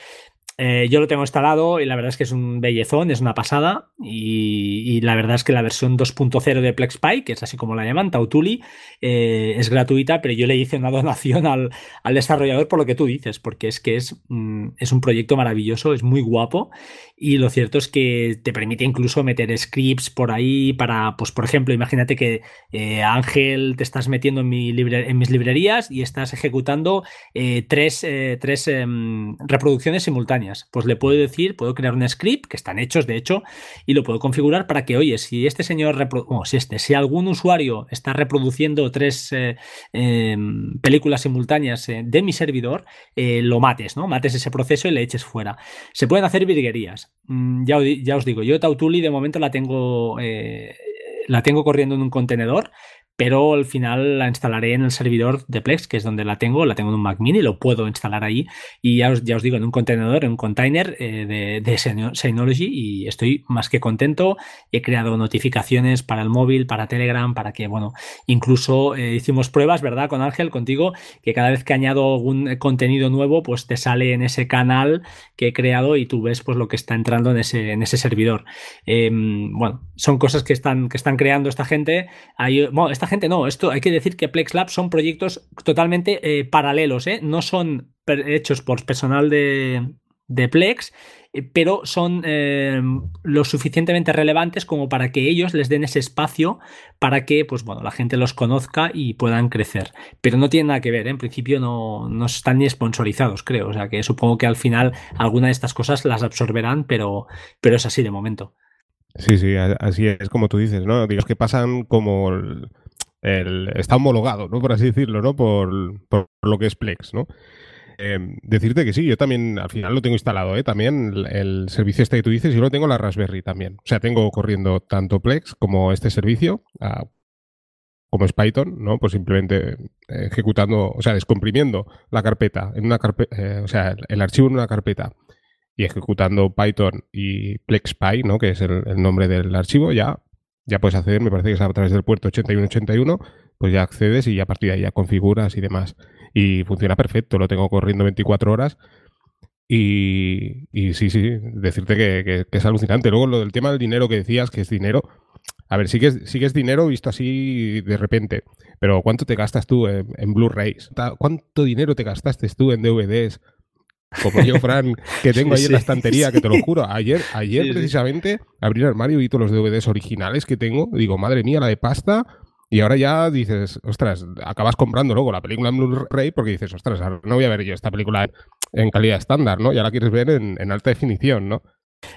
Eh, yo lo tengo instalado y la verdad es que es un bellezón, es una pasada. Y, la verdad es que la versión 2.0 de PlexPy, que es así como la llaman, Tautuli, eh, es gratuita, pero yo le hice una donación al, desarrollador por lo que tú dices, porque es que es, mm, es un proyecto maravilloso, es muy guapo. Y lo cierto es que te permite incluso meter scripts por ahí para, pues por ejemplo, imagínate que eh, Ángel te estás metiendo en, mi en mis librerías y estás ejecutando tres, tres em, reproducciones simultáneas. Pues le puedo decir, puedo crear un script, que están hechos de hecho, y lo puedo configurar para que, oye, si este señor, si este, si algún usuario está reproduciendo tres eh, em, películas simultáneas eh, de mi servidor, eh, lo mates, ¿no? Mates ese proceso y le eches fuera. Se pueden hacer virguerías. Mm, ya, ya, os digo, yo Tautuli de momento la tengo, la tengo corriendo en un contenedor pero al final la instalaré en el servidor de Plex, que es donde la tengo, la tengo en un Mac mini, lo puedo instalar ahí y ya os, os digo, en un contenedor, en un container eh, de, de, Synology y estoy más que contento. He creado notificaciones para el móvil, para Telegram, para que, bueno, incluso eh, hicimos pruebas, ¿verdad? Con Ángel, contigo, que cada vez que añado algún contenido nuevo, pues te sale en ese canal que he creado y tú ves pues lo que está entrando en ese, en ese servidor. Em, bueno, son cosas que están, que están creando esta gente. Bueno, esta gente no, esto hay que decir que Plex Labs son proyectos totalmente eh, paralelos, ¿eh? no son hechos por personal de, Plex, eh, pero son lo suficientemente relevantes como para que ellos les den ese espacio para que pues, bueno, la gente los conozca y puedan crecer. Pero no tiene nada que ver, en principio no, no están ni sponsorizados, creo. O sea que supongo que al final alguna de estas cosas las absorberán, pero, pero es así de momento.
Sí, sí, así es como tú dices, ¿no? Digamos que pasan como está homologado, ¿no? Por así decirlo, ¿no? Por, lo que es Plex, ¿no? Em, decirte que sí, yo también al final lo tengo instalado, ¿eh? También el, servicio este que tú dices, yo lo tengo en la Raspberry también. O sea, tengo corriendo tanto Plex como este servicio, ah, como es Python, ¿no? Pues simplemente ejecutando, o sea, descomprimiendo la carpeta en una carpeta, eh, o sea, el archivo en una carpeta y ejecutando Python y PlexPy, ¿no? Que es el, nombre del archivo, ya ya puedes acceder, me parece que es a través del puerto 8181, pues ya accedes y a partir de ahí ya configuras y demás. Y funciona perfecto, lo tengo corriendo 24 horas. Y, sí, sí, decirte que, es alucinante. Luego lo del tema del dinero que decías, que es dinero. A ver, sí que es, sí que es dinero visto así de repente, pero ¿cuánto te gastas tú en, en Blu-rays? ¿Cuánto dinero te gastaste tú en DVDs? Como yo, Fran, que tengo ahí en la estantería, que te lo juro. Ayer, ayer precisamente, abrí el armario y vi todos los DVDs originales que tengo. Digo, madre mía, la de pasta. Y ahora ya dices, ostras, acabas comprando luego la película en Blu-ray porque dices, ostras, no voy a ver yo esta película en calidad estándar, ¿no? Ya la quieres ver en, en alta definición, ¿no?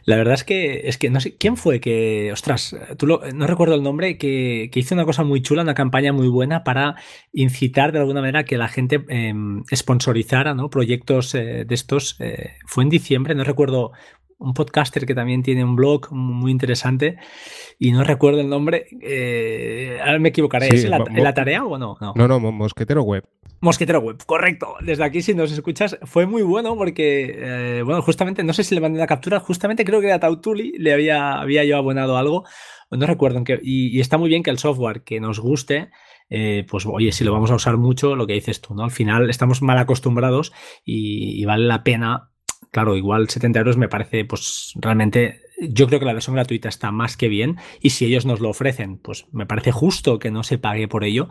La verdad es que, es que no sé, ¿quién fue que, ostras, tú no recuerdo el nombre, que, hizo una cosa muy chula, una campaña muy buena para incitar de alguna manera que la gente eh, sponsorizara ¿no? proyectos eh, de estos. Eh, fue en diciembre, no recuerdo, un podcaster que también tiene un blog muy interesante y no recuerdo el nombre. ahora me equivocaré. ¿Es la, la, tarea o no?
No, no, no Mosquetero Web.
Mosquetero Web, correcto. Desde aquí, si nos escuchas, fue muy bueno porque, eh, bueno, justamente, no sé si le mandé la captura, justamente creo que era Tautuli, le había, había yo abonado algo, no recuerdo, en y, está muy bien que el software que nos guste, eh, pues oye, si lo vamos a usar mucho, lo que dices tú, ¿no? Al final estamos mal acostumbrados y, vale la pena, claro, igual 70 euros me parece, pues realmente yo creo que la versión gratuita está más que bien y si ellos nos lo ofrecen, pues me parece justo que no se pague por ello,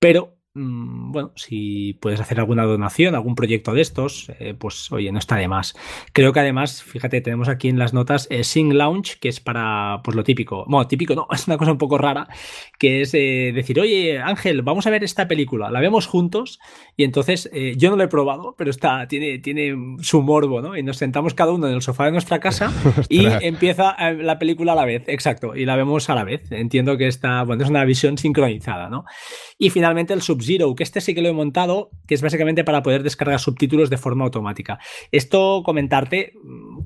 pero bueno, si puedes hacer alguna donación, algún proyecto de estos, eh, pues oye, no está de más. Creo que además, fíjate, tenemos aquí en las notas eh, Sing Launch, que es para, pues lo típico. Bueno, típico no, es una cosa un poco rara, que es eh, decir, oye, Ángel, vamos a ver esta película, la vemos juntos, y entonces yo no lo he probado, pero está, tiene, tiene su morbo, ¿no? Y nos sentamos cada uno en el sofá de nuestra casa y empieza la película a la vez, exacto, y la vemos a la vez. Entiendo que está, bueno, es una visión sincronizada, ¿no? Y finalmente el Sub-Zero, que este sí que lo he montado, que es básicamente para poder descargar subtítulos de forma automática. Esto comentarte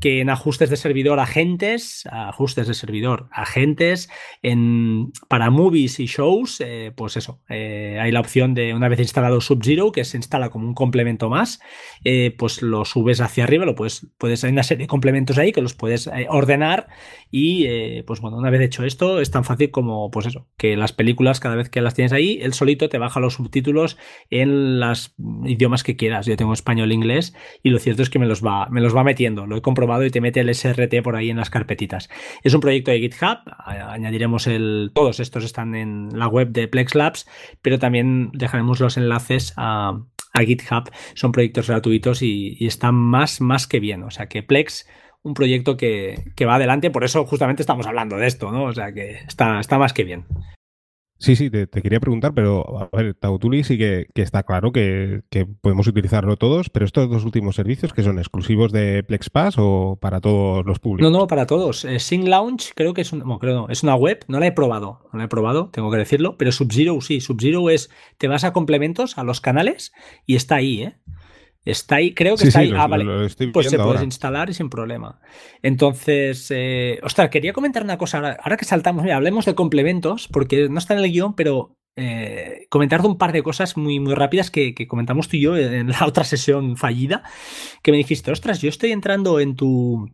que en ajustes de servidor agentes, ajustes de servidor agentes, en, para movies y shows, eh, pues eso, eh, hay la opción de una vez instalado Sub-Zero, que se instala como un complemento más, eh, pues lo subes hacia arriba, lo puedes, puedes, hay una serie de complementos ahí que los puedes ordenar y pues bueno, una vez hecho esto, es tan fácil como pues eso, que las películas cada vez que las tienes ahí, el te baja los subtítulos en los idiomas que quieras. Yo tengo español e inglés y lo cierto es que me los va, me los va metiendo. Lo he comprobado y te mete el SRT por ahí en las carpetitas. Es un proyecto de GitHub. Añadiremos el. Todos estos están en la web de Plex Labs, pero también dejaremos los enlaces a, GitHub. Son proyectos gratuitos y, están más, más que bien. O sea que Plex un proyecto que, que, va adelante, por eso justamente estamos hablando de esto, ¿no? O sea que está, está más que bien.
Sí, sí, te, quería preguntar, pero a ver, Tautuli sí que, está claro que, podemos utilizarlo todos, pero estos dos últimos servicios que son exclusivos de PlexPass o para todos los públicos.
No, no, para todos. Eh, Launch creo que es, creo es una web, no la he probado, no la he probado, tengo que decirlo, pero Sub-Zero sí, Sub-Zero es, te vas a complementos, a los canales y está ahí, ¿eh? Está ahí, creo que está ahí. ah, vale. pues se puede instalar y sin problema. Entonces, eh, ostras, quería comentar una cosa ahora, ahora que saltamos, mira, hablemos de complementos, porque no está en el guion, pero eh, comentarte un par de cosas muy, muy rápidas que, que, comentamos tú y yo en la otra sesión fallida, que me dijiste, ostras, yo estoy entrando en tu,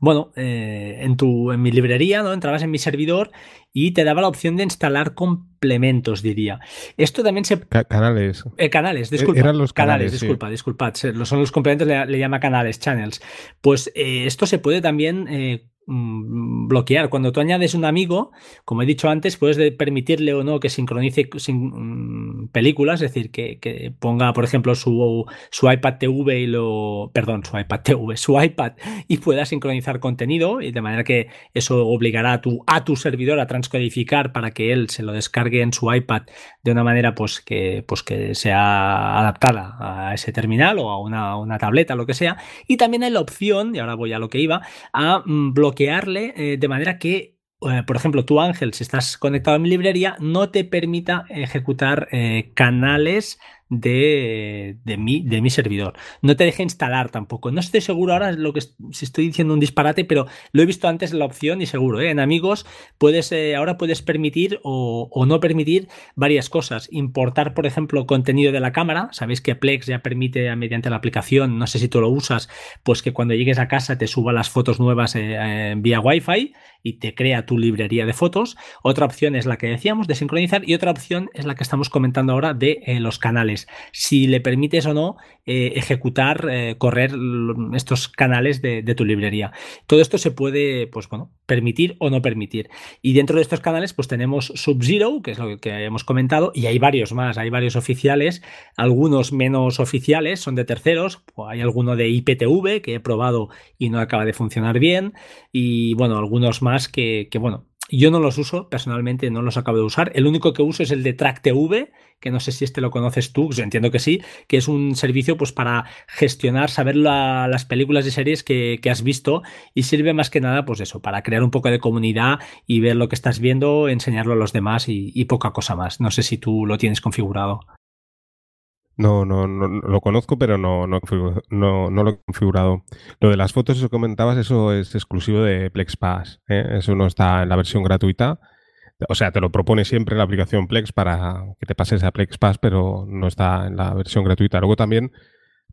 bueno, eh, en, tu, en mi librería, ¿no? Entrabas en mi servidor y te daba la opción de instalar complementos, diría. Esto también se...
canales.
Eh, canales, disculpa.
Eran los canales,
disculpa, disculpad. Son los complementos, le, llama canales, channels. Pues eh, esto se puede también Mm, bloquear. Cuando tú añades un amigo, como he dicho antes, puedes permitirle o no que sincronice sin, mm, películas, es decir, que, ponga, por ejemplo, su, su, iPad TV y lo. Perdón, su iPad TV, su iPad y pueda sincronizar contenido, y de manera que eso obligará a tu, a tu servidor a transcodificar para que él se lo descargue en su iPad de una manera pues, que, pues, que sea adaptada a ese terminal o a una, una tableta, lo que sea. Y también hay la opción, y ahora voy a lo que iba, a mm, bloquear eh, de manera que eh, por ejemplo, tu Ángel, si estás conectado a mi librería, no te permita ejecutar eh, canales de, de, mi, de mi servidor. No te deje instalar tampoco. No estoy seguro ahora lo que si estoy diciendo un disparate, pero lo he visto antes la opción y seguro. ¿eh? En amigos puedes eh, ahora puedes permitir o, no permitir varias cosas. Importar, por ejemplo, contenido de la cámara. Sabéis que Plex ya permite mediante la aplicación, no sé si tú lo usas, pues que cuando llegues a casa te suba las fotos nuevas eh, vía Wi-Fi y te crea tu librería de fotos. Otra opción es la que decíamos de sincronizar y otra opción es la que estamos comentando ahora de los canales si le permites o no eh, ejecutar, eh, correr estos canales de, tu librería. Todo esto se puede, pues bueno, permitir o no permitir. Y dentro de estos canales, pues tenemos Sub-Zero, que es lo que hemos comentado, y hay varios más, hay varios oficiales, algunos menos oficiales, son de terceros, hay alguno de IPTV que he probado y no acaba de funcionar bien, y bueno, algunos más que, que bueno, yo no los uso, personalmente no los acabo de usar. El único que uso es el de TrackTV, que no sé si este lo conoces tú, yo entiendo que sí, que es un servicio pues para gestionar, saber las películas y series que, has visto y sirve más que nada pues eso, para crear un poco de comunidad y ver lo que estás viendo, enseñarlo a los demás y poca cosa más. No sé si tú lo tienes configurado.
No, no, no, lo conozco, pero no, no, no, lo he configurado. Lo de las fotos, eso comentabas, eso es exclusivo de PlexPass. ¿eh? Eso no está en la versión gratuita. O sea, te lo propone siempre la aplicación Plex para que te pases a PlexPass, pero no está en la versión gratuita. Luego también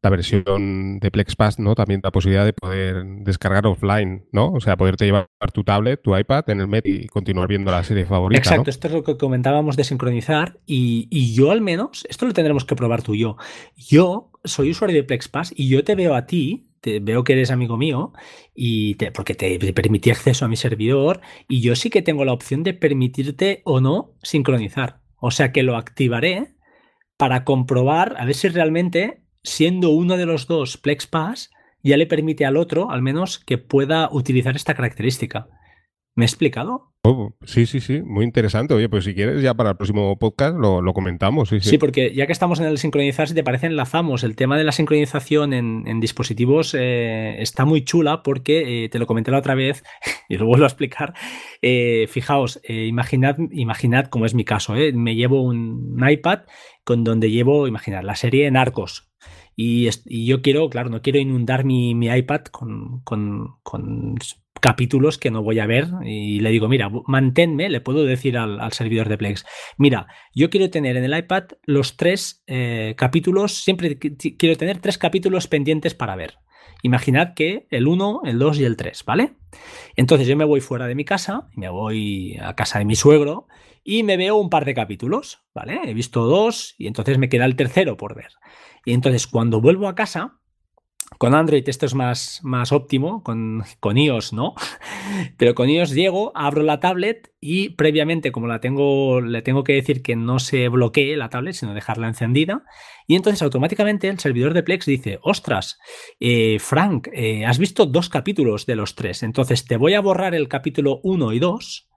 la versión de PlexPass, ¿no? También da posibilidad de poder descargar offline, ¿no? O sea, poderte llevar tu tablet, tu iPad en el Met y continuar viendo la serie favorita.
Exacto, esto es lo que comentábamos de sincronizar y, yo al menos, esto lo tendremos que probar tú y yo. Yo soy usuario de PlexPass y yo te veo a ti, te veo que eres amigo mío y te, porque te permití acceso a mi servidor y yo sí que tengo la opción de permitirte o no sincronizar. O sea que lo activaré para comprobar a ver si realmente siendo uno de los dos PlexPass, ya le permite al otro, al menos, que pueda utilizar esta característica. ¿Me he explicado?
Oh, sí, sí, sí, muy interesante. Oye, pues si quieres, ya para el próximo podcast lo, comentamos. Sí,
sí. porque ya que estamos en el sincronizar, si te parece, enlazamos. El tema de la sincronización en, dispositivos eh, está muy chula porque, eh, te lo comenté la otra vez y lo vuelvo a explicar. Eh, fijaos, imaginad, imaginad cómo es mi caso. Me llevo un iPad con donde llevo, imaginad, la serie Narcos, y, yo quiero, claro, no quiero inundar mi, iPad con, capítulos que no voy a ver y le digo, mira, manténme, le puedo decir al, servidor de Plex, mira, yo quiero tener en el iPad los tres eh, capítulos, siempre quiero tener tres capítulos pendientes para ver. Imaginad que el 1, el 2 y el 3, ¿vale? Entonces yo me voy fuera de mi casa, me voy a casa de mi suegro y me veo un par de capítulos, ¿vale? He visto dos y entonces me queda el tercero por ver. Y entonces cuando vuelvo a casa, con Android esto es más, más óptimo, con, con, iOS no, pero con iOS llego, abro la tablet y previamente, como la tengo, le tengo que decir que no se bloquee la tablet, sino dejarla encendida, y entonces automáticamente el servidor de Plex dice, ostras, eh, Frank, eh, has visto dos capítulos de los tres, entonces te voy a borrar el capítulo 1 y 2,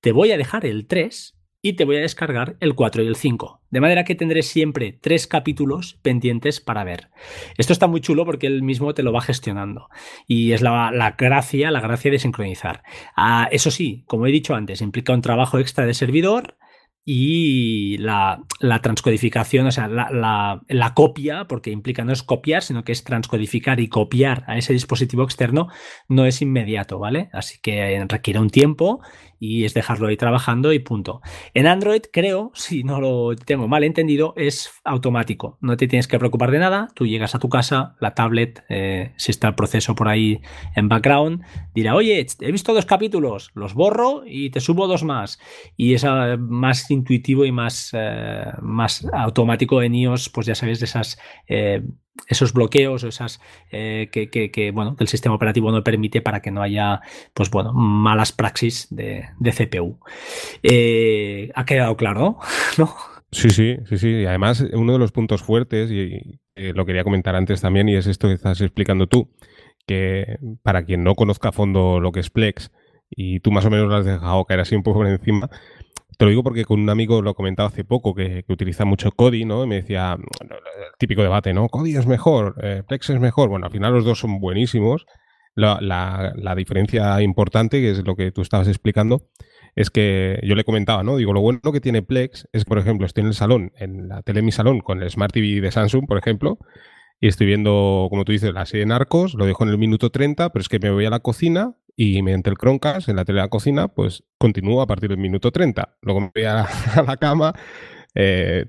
te voy a dejar el 3 y te voy a descargar el 4 y el 5. De manera que tendré siempre tres capítulos pendientes para ver. Esto está muy chulo porque él mismo te lo va gestionando. Y es la, gracia, la gracia de sincronizar. Ah, eso sí, como he dicho antes, implica un trabajo extra de servidor y la, transcodificación, o sea, la, copia, porque implica no es copiar, sino que es transcodificar y copiar a ese dispositivo externo, no es inmediato, ¿vale? Así que requiere un tiempo y es dejarlo ahí trabajando y punto. En Android, creo, si no lo tengo mal entendido, es automático. No te tienes que preocupar de nada. Tú llegas a tu casa, la tablet, eh, si está el proceso por ahí en background, dirá, oye, he visto dos capítulos, los borro y te subo dos más. Y es ah, más intuitivo y más, eh, más automático en iOS, pues ya sabéis, de esas eh, esos bloqueos o esas eh, que, bueno, que el sistema operativo no permite para que no haya pues bueno, malas praxis de, CPU. Eh, ¿Ha quedado claro? ¿No?
Sí, sí, sí, sí. Y además, uno de los puntos fuertes, y lo quería comentar antes también, y es esto que estás explicando tú, que para quien no conozca a fondo lo que es Plex, y tú más o menos lo has dejado caer así un poco por encima, te lo digo porque con un amigo lo comentaba hace poco, que, utiliza mucho Kodi, ¿no? Y me decía, típico debate, ¿no? Kodi es mejor, eh, Plex es mejor. Bueno, al final los dos son buenísimos. La, diferencia importante, que es lo que tú estabas explicando, es que yo le comentaba, ¿no? Digo, lo bueno que tiene Plex es, por ejemplo, estoy en el salón, en la tele de mi salón, con el Smart TV de Samsung, por ejemplo, y estoy viendo, como tú dices, la serie Narcos, lo dejo en el minuto 30, pero es que me voy a la cocina y mediante el Chromecast en la tele de la cocina, pues continúo a partir del minuto 30. Luego me voy a la, cama, eh,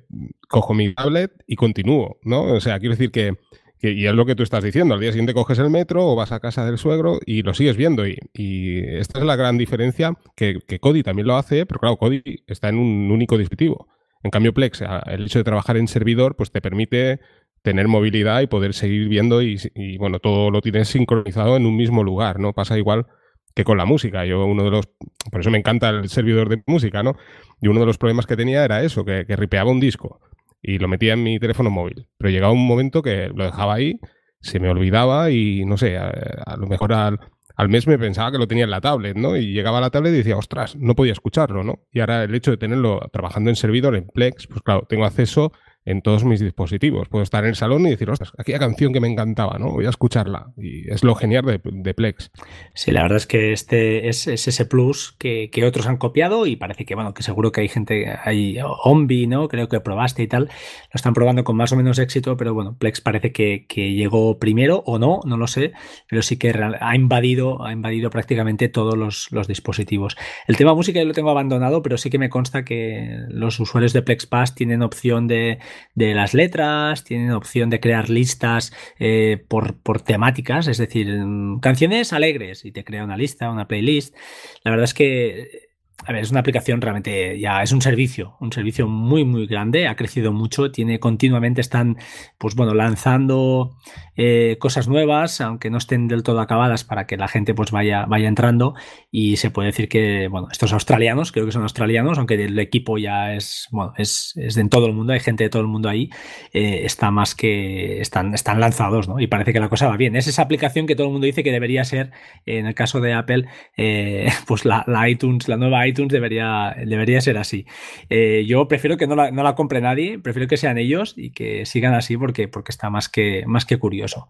cojo mi tablet y continúo, ¿no? O sea, quiero decir que, y es lo que tú estás diciendo, al día siguiente coges el metro o vas a casa del suegro y lo sigues viendo. Y, esta es la gran diferencia, que, que Kodi también lo hace, pero claro, Kodi está en un único dispositivo. En cambio, Plex, el hecho de trabajar en servidor, pues te permite tener movilidad y poder seguir viendo y, bueno, todo lo tienes sincronizado en un mismo lugar, ¿no? Pasa igual que con la música. Yo uno de los, por eso me encanta el servidor de música, ¿no? Y uno de los problemas que tenía era eso, que, ripeaba un disco y lo metía en mi teléfono móvil. Pero llegaba un momento que lo dejaba ahí, se me olvidaba y no sé, a, lo mejor al, al, mes me pensaba que lo tenía en la tablet, ¿no? Y llegaba a la tablet y decía, ostras, no podía escucharlo, ¿no? Y ahora el hecho de tenerlo trabajando en servidor, en Plex, pues claro, tengo acceso en todos mis dispositivos. Puedo estar en el salón y decir, ostras, aquella canción que me encantaba, ¿no? Voy a escucharla. Y es lo genial de, Plex.
Sí, la verdad es que este es, ese plus que, otros han copiado y parece que, bueno, que seguro que hay gente, hay Ombi, ¿no? Creo que probaste y tal. Lo están probando con más o menos éxito, pero bueno, Plex parece que, llegó primero o no, no lo sé, pero sí que ha invadido, ha invadido prácticamente todos los, dispositivos. El tema música yo lo tengo abandonado, pero sí que me consta que los usuarios de Plex Pass tienen opción de de las letras, tienen opción de crear listas eh, por, por, temáticas, es decir, mm, canciones alegres y te crea una lista, una playlist. La verdad es que a ver, es una aplicación realmente, ya es un servicio, un servicio muy, muy grande, ha crecido mucho, tiene continuamente, están, pues bueno, lanzando eh, cosas nuevas, aunque no estén del todo acabadas para que la gente pues vaya, vaya entrando y se puede decir que, bueno, estos australianos, creo que son australianos, aunque el equipo ya es, bueno, es, es de todo el mundo, hay gente de todo el mundo ahí, eh, está más que, están, están lanzados, ¿no? Y parece que la cosa va bien. Es esa aplicación que todo el mundo dice que debería ser, en el caso de Apple, eh, pues la, la iTunes, la nueva iTunes, iTunes debería, debería ser así. Eh, yo prefiero que no la, no la, compre nadie, prefiero que sean ellos y que sigan así porque, porque está más que, más que curioso.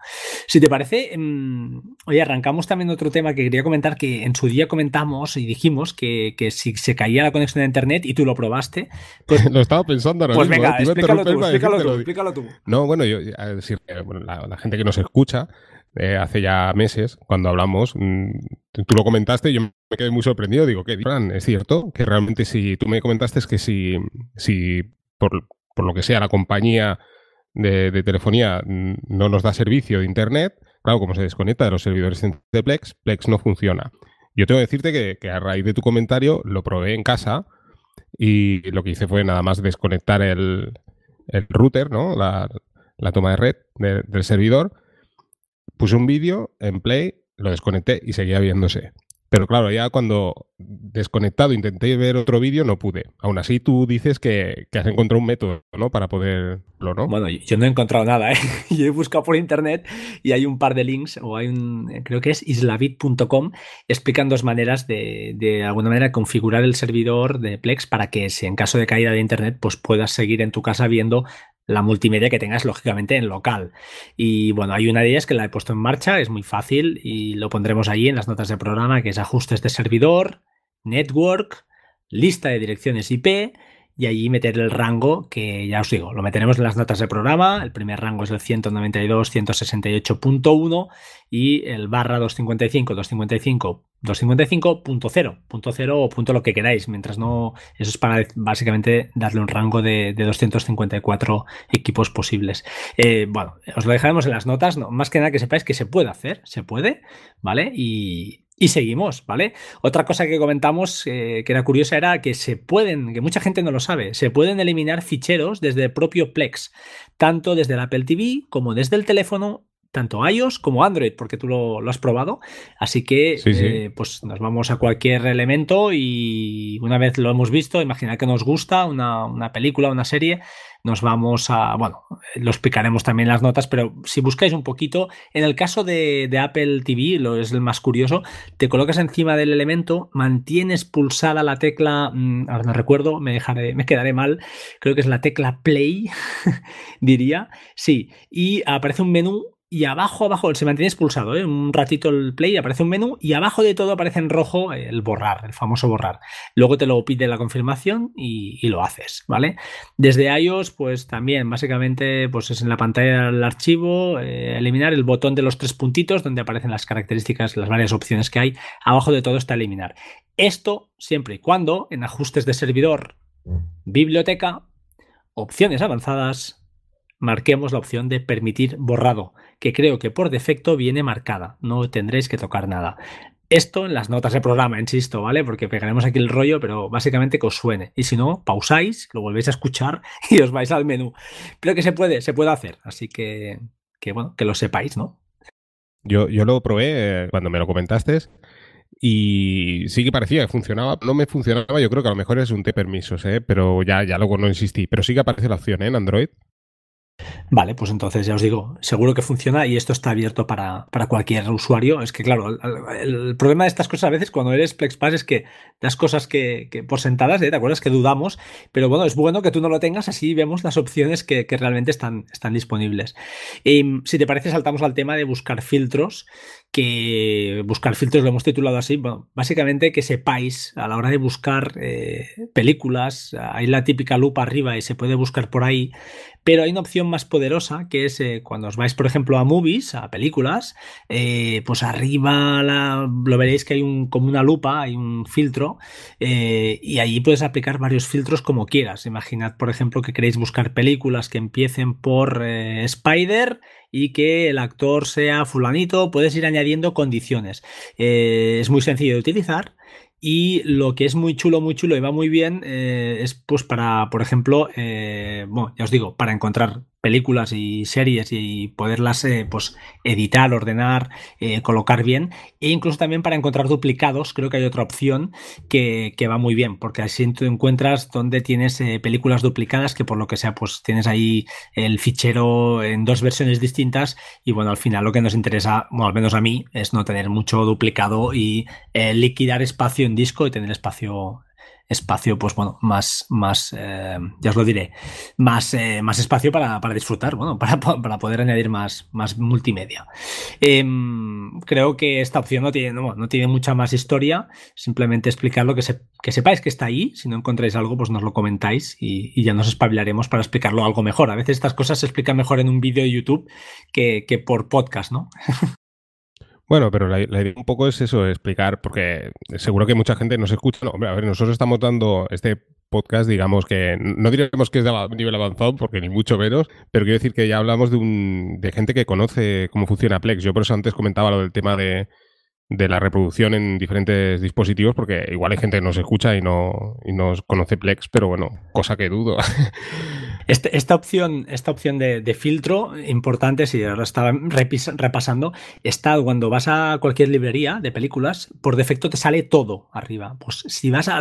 Si te parece, mm, oye, arrancamos también otro tema que quería comentar que en su día comentamos y dijimos que, si se caía la conexión de internet y tú lo probaste,
pues lo estaba pensando ahora
Pues venga, ¿eh? explícalo, tú, explícalo, tú,
No, bueno, yo, a decir, la, la gente que nos escucha, eh, hace ya meses, cuando hablamos, mm, tú lo comentaste y yo me quedé muy sorprendido. Digo, ¿qué? Es cierto que realmente si tú me comentaste es que si, si por, lo que sea la compañía de, telefonía mm, no nos da servicio de Internet, claro, como se desconecta de los servidores de Plex, Plex no funciona. Yo tengo que decirte que, a raíz de tu comentario lo probé en casa y lo que hice fue nada más desconectar el, router, ¿no? La, toma de red del servidor puse un vídeo en Play, lo desconecté y seguía viéndose. Pero claro, ya cuando desconectado intenté ver otro vídeo, no pude. Aún así, tú dices que, has encontrado un método, ¿no? Para poderlo, ¿no?
Bueno, yo no he encontrado nada, ¿eh? Yo he buscado por internet y hay un par de links, o hay un, creo que es islavit.com, explican dos maneras de, de alguna manera, configurar el servidor de Plex para que si en caso de caída de internet, pues puedas seguir en tu casa viendo la multimedia que tengas lógicamente en local. Y bueno, hay una de ellas que la he puesto en marcha, es muy fácil y lo pondremos ahí en las notas de programa, que es ajustes de servidor, network, lista de direcciones IP y allí meter el rango que ya os digo, lo meteremos en las notas de programa. El primer rango es el 192.168.1 y el barra 255, 255, 255.0, punto cero o punto lo que queráis, mientras no, eso es para básicamente darle un rango de, 254 equipos posibles. Eh, bueno, os lo dejaremos en las notas, no, más que nada que sepáis que se puede hacer, se puede, ¿vale? Y, y seguimos, ¿vale? Otra cosa que comentamos eh, que era curiosa era que se pueden, que mucha gente no lo sabe, se pueden eliminar ficheros desde el propio Plex, tanto desde el Apple TV como desde el teléfono tanto iOS como Android, porque tú lo, has probado. Así que eh, pues nos vamos a cualquier elemento y una vez lo hemos visto, imaginad que nos gusta una, una película, una serie, nos vamos a, bueno, lo explicaremos también en las notas, pero si buscáis un poquito, en el caso de, Apple TV, lo es el más curioso, te colocas encima del elemento, mantienes pulsada la tecla, mm, ahora no recuerdo, me, dejaré, me quedaré mal, creo que es la tecla play, diría, sí, y aparece un menú y abajo, abajo, se mantiene expulsado, ¿eh? un ratito el play, aparece un menú y abajo de todo aparece en rojo el borrar, el famoso borrar. Luego te lo pide la confirmación y, lo haces, ¿vale? Desde iOS, pues también, básicamente, pues es en la pantalla del archivo, eh, eliminar el botón de los tres puntitos donde aparecen las características, las varias opciones que hay. Abajo de todo está eliminar. Esto siempre y cuando en ajustes de servidor, biblioteca, opciones avanzadas, marquemos la opción de permitir borrado, que creo que por defecto viene marcada, no tendréis que tocar nada. Esto en las notas de programa, insisto, ¿vale? Porque pegaremos aquí el rollo, pero básicamente que os suene. Y si no, pausáis, lo volvéis a escuchar y os vais al menú. Pero que se puede, se puede hacer. Así que, que bueno, que lo sepáis, ¿no?
Yo, yo lo probé eh, cuando me lo comentaste y sí que parecía que funcionaba. No me funcionaba, yo creo que a lo mejor es un T permisos, ¿eh? pero ya, ya luego no insistí. Pero sí que aparece la opción ¿eh? en Android
Vale, pues entonces ya os digo, seguro que funciona y esto está abierto para, cualquier usuario. Es que, claro, el, problema de estas cosas a veces cuando eres FlexPass es que las cosas que, por sentadas, ¿eh? ¿te acuerdas? Que dudamos, pero bueno, es bueno que tú no lo tengas, así vemos las opciones que, realmente están, están disponibles. Y, si te parece, saltamos al tema de buscar filtros, que buscar filtros lo hemos titulado así, básicamente que sepáis a la hora de buscar eh, películas, hay la típica lupa arriba y se puede buscar por ahí, pero hay una opción más poderosa que es eh, cuando os vais, por ejemplo, a movies, a películas, eh, pues arriba lo veréis que hay un, como una lupa, hay un filtro, y allí puedes aplicar varios filtros como quieras. Imaginad, por ejemplo, que queréis buscar películas que empiecen por Spider y que el actor sea fulanito, puedes ir añadiendo condiciones. es muy sencillo de utilizar y lo que es muy chulo, muy chulo y va muy bien eh, es pues para, por ejemplo, eh, bueno, ya os digo, para encontrar películas y series y poderlas eh, pues editar, ordenar, colocar bien. E incluso también para encontrar duplicados creo que hay otra opción que, que va muy bien porque así tú encuentras donde tienes películas duplicadas que por lo que sea pues tienes ahí el fichero en dos versiones distintas y bueno al final lo que nos interesa, bueno al menos a mí es no tener mucho duplicado y liquidar espacio en disco y tener espacio espacio, pues bueno, más, más eh, ya os lo diré, más, eh, más espacio para, disfrutar, bueno, para, para, poder añadir más, más multimedia. Em, creo que esta opción no tiene, no, tiene mucha más historia, simplemente explicarlo, que, que sepáis que está ahí, si no encontráis algo, pues nos lo comentáis y, ya nos espabilaremos para explicarlo algo mejor. A veces estas cosas se explican mejor en un vídeo de YouTube que, que por podcast, ¿no?
Bueno, pero la, idea un poco es eso, explicar, porque seguro que mucha gente nos escucha. A ver, nosotros estamos dando este podcast, digamos que no diremos que es de nivel avanzado, porque ni mucho menos, pero quiero decir que ya hablamos de, un, de gente que conoce cómo funciona Plex. Yo por eso antes comentaba lo del tema de, de la reproducción en diferentes dispositivos, porque igual hay gente que nos escucha y no, y nos conoce Plex, pero bueno, cosa que dudo.
Este, esta opción, esta opción de, filtro importante, si ahora estaba repasando, está cuando vas a cualquier librería de películas, por defecto te sale todo arriba. Pues si vas a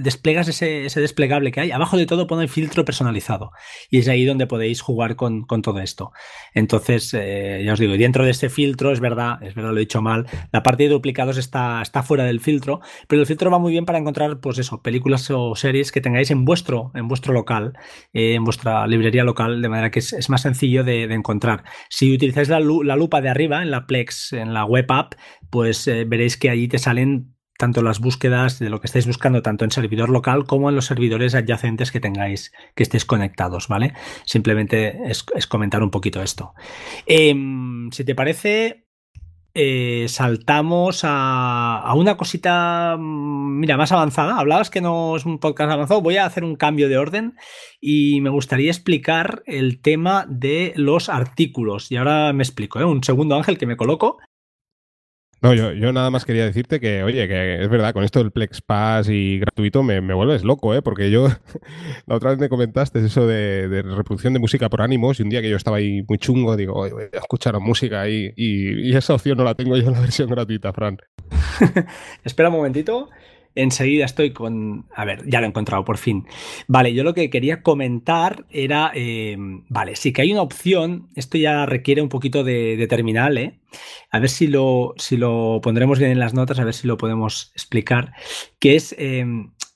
desplegas ese, desplegable que hay, abajo de todo pone el filtro personalizado. Y es ahí donde podéis jugar con, todo esto. Entonces, eh, ya os digo, dentro de este filtro, es verdad, es verdad, lo he dicho mal, la parte de duplicados está, está fuera del filtro, pero el filtro va muy bien para encontrar, pues eso, películas o series que tengáis en vuestro, en vuestro local, eh, en librería local, de manera que es, más sencillo de, encontrar. Si utilizáis la, lupa de arriba en la Plex, en la web app, pues eh, veréis que allí te salen tanto las búsquedas de lo que estáis buscando, tanto en servidor local como en los servidores adyacentes que tengáis, que estéis conectados, ¿vale? Simplemente es, comentar un poquito esto. Em, si te parece, eh, saltamos a, una cosita, mm, mira, más avanzada. Hablabas que no es un podcast avanzado. Voy a hacer un cambio de orden y me gustaría explicar el tema de los artículos. Y ahora me explico, ¿eh? Un segundo, Ángel, que me coloco.
No, yo, yo, nada más quería decirte que, oye, que es verdad, con esto del Plex Pass y gratuito me, vuelves loco, ¿eh? Porque yo, la otra vez me comentaste eso de, reproducción de música por ánimos y un día que yo estaba ahí muy chungo, digo, oye, voy a escuchar música ahí y, y, esa opción no la tengo yo en la versión gratuita, Fran.
Espera un momentito. Enseguida estoy con... A ver, ya lo he encontrado por fin. Vale, yo lo que quería comentar era... Eh, vale, sí que hay una opción, esto ya requiere un poquito de, terminal, ¿eh? A ver si lo, si lo pondremos bien en las notas, a ver si lo podemos explicar, que es... Eh,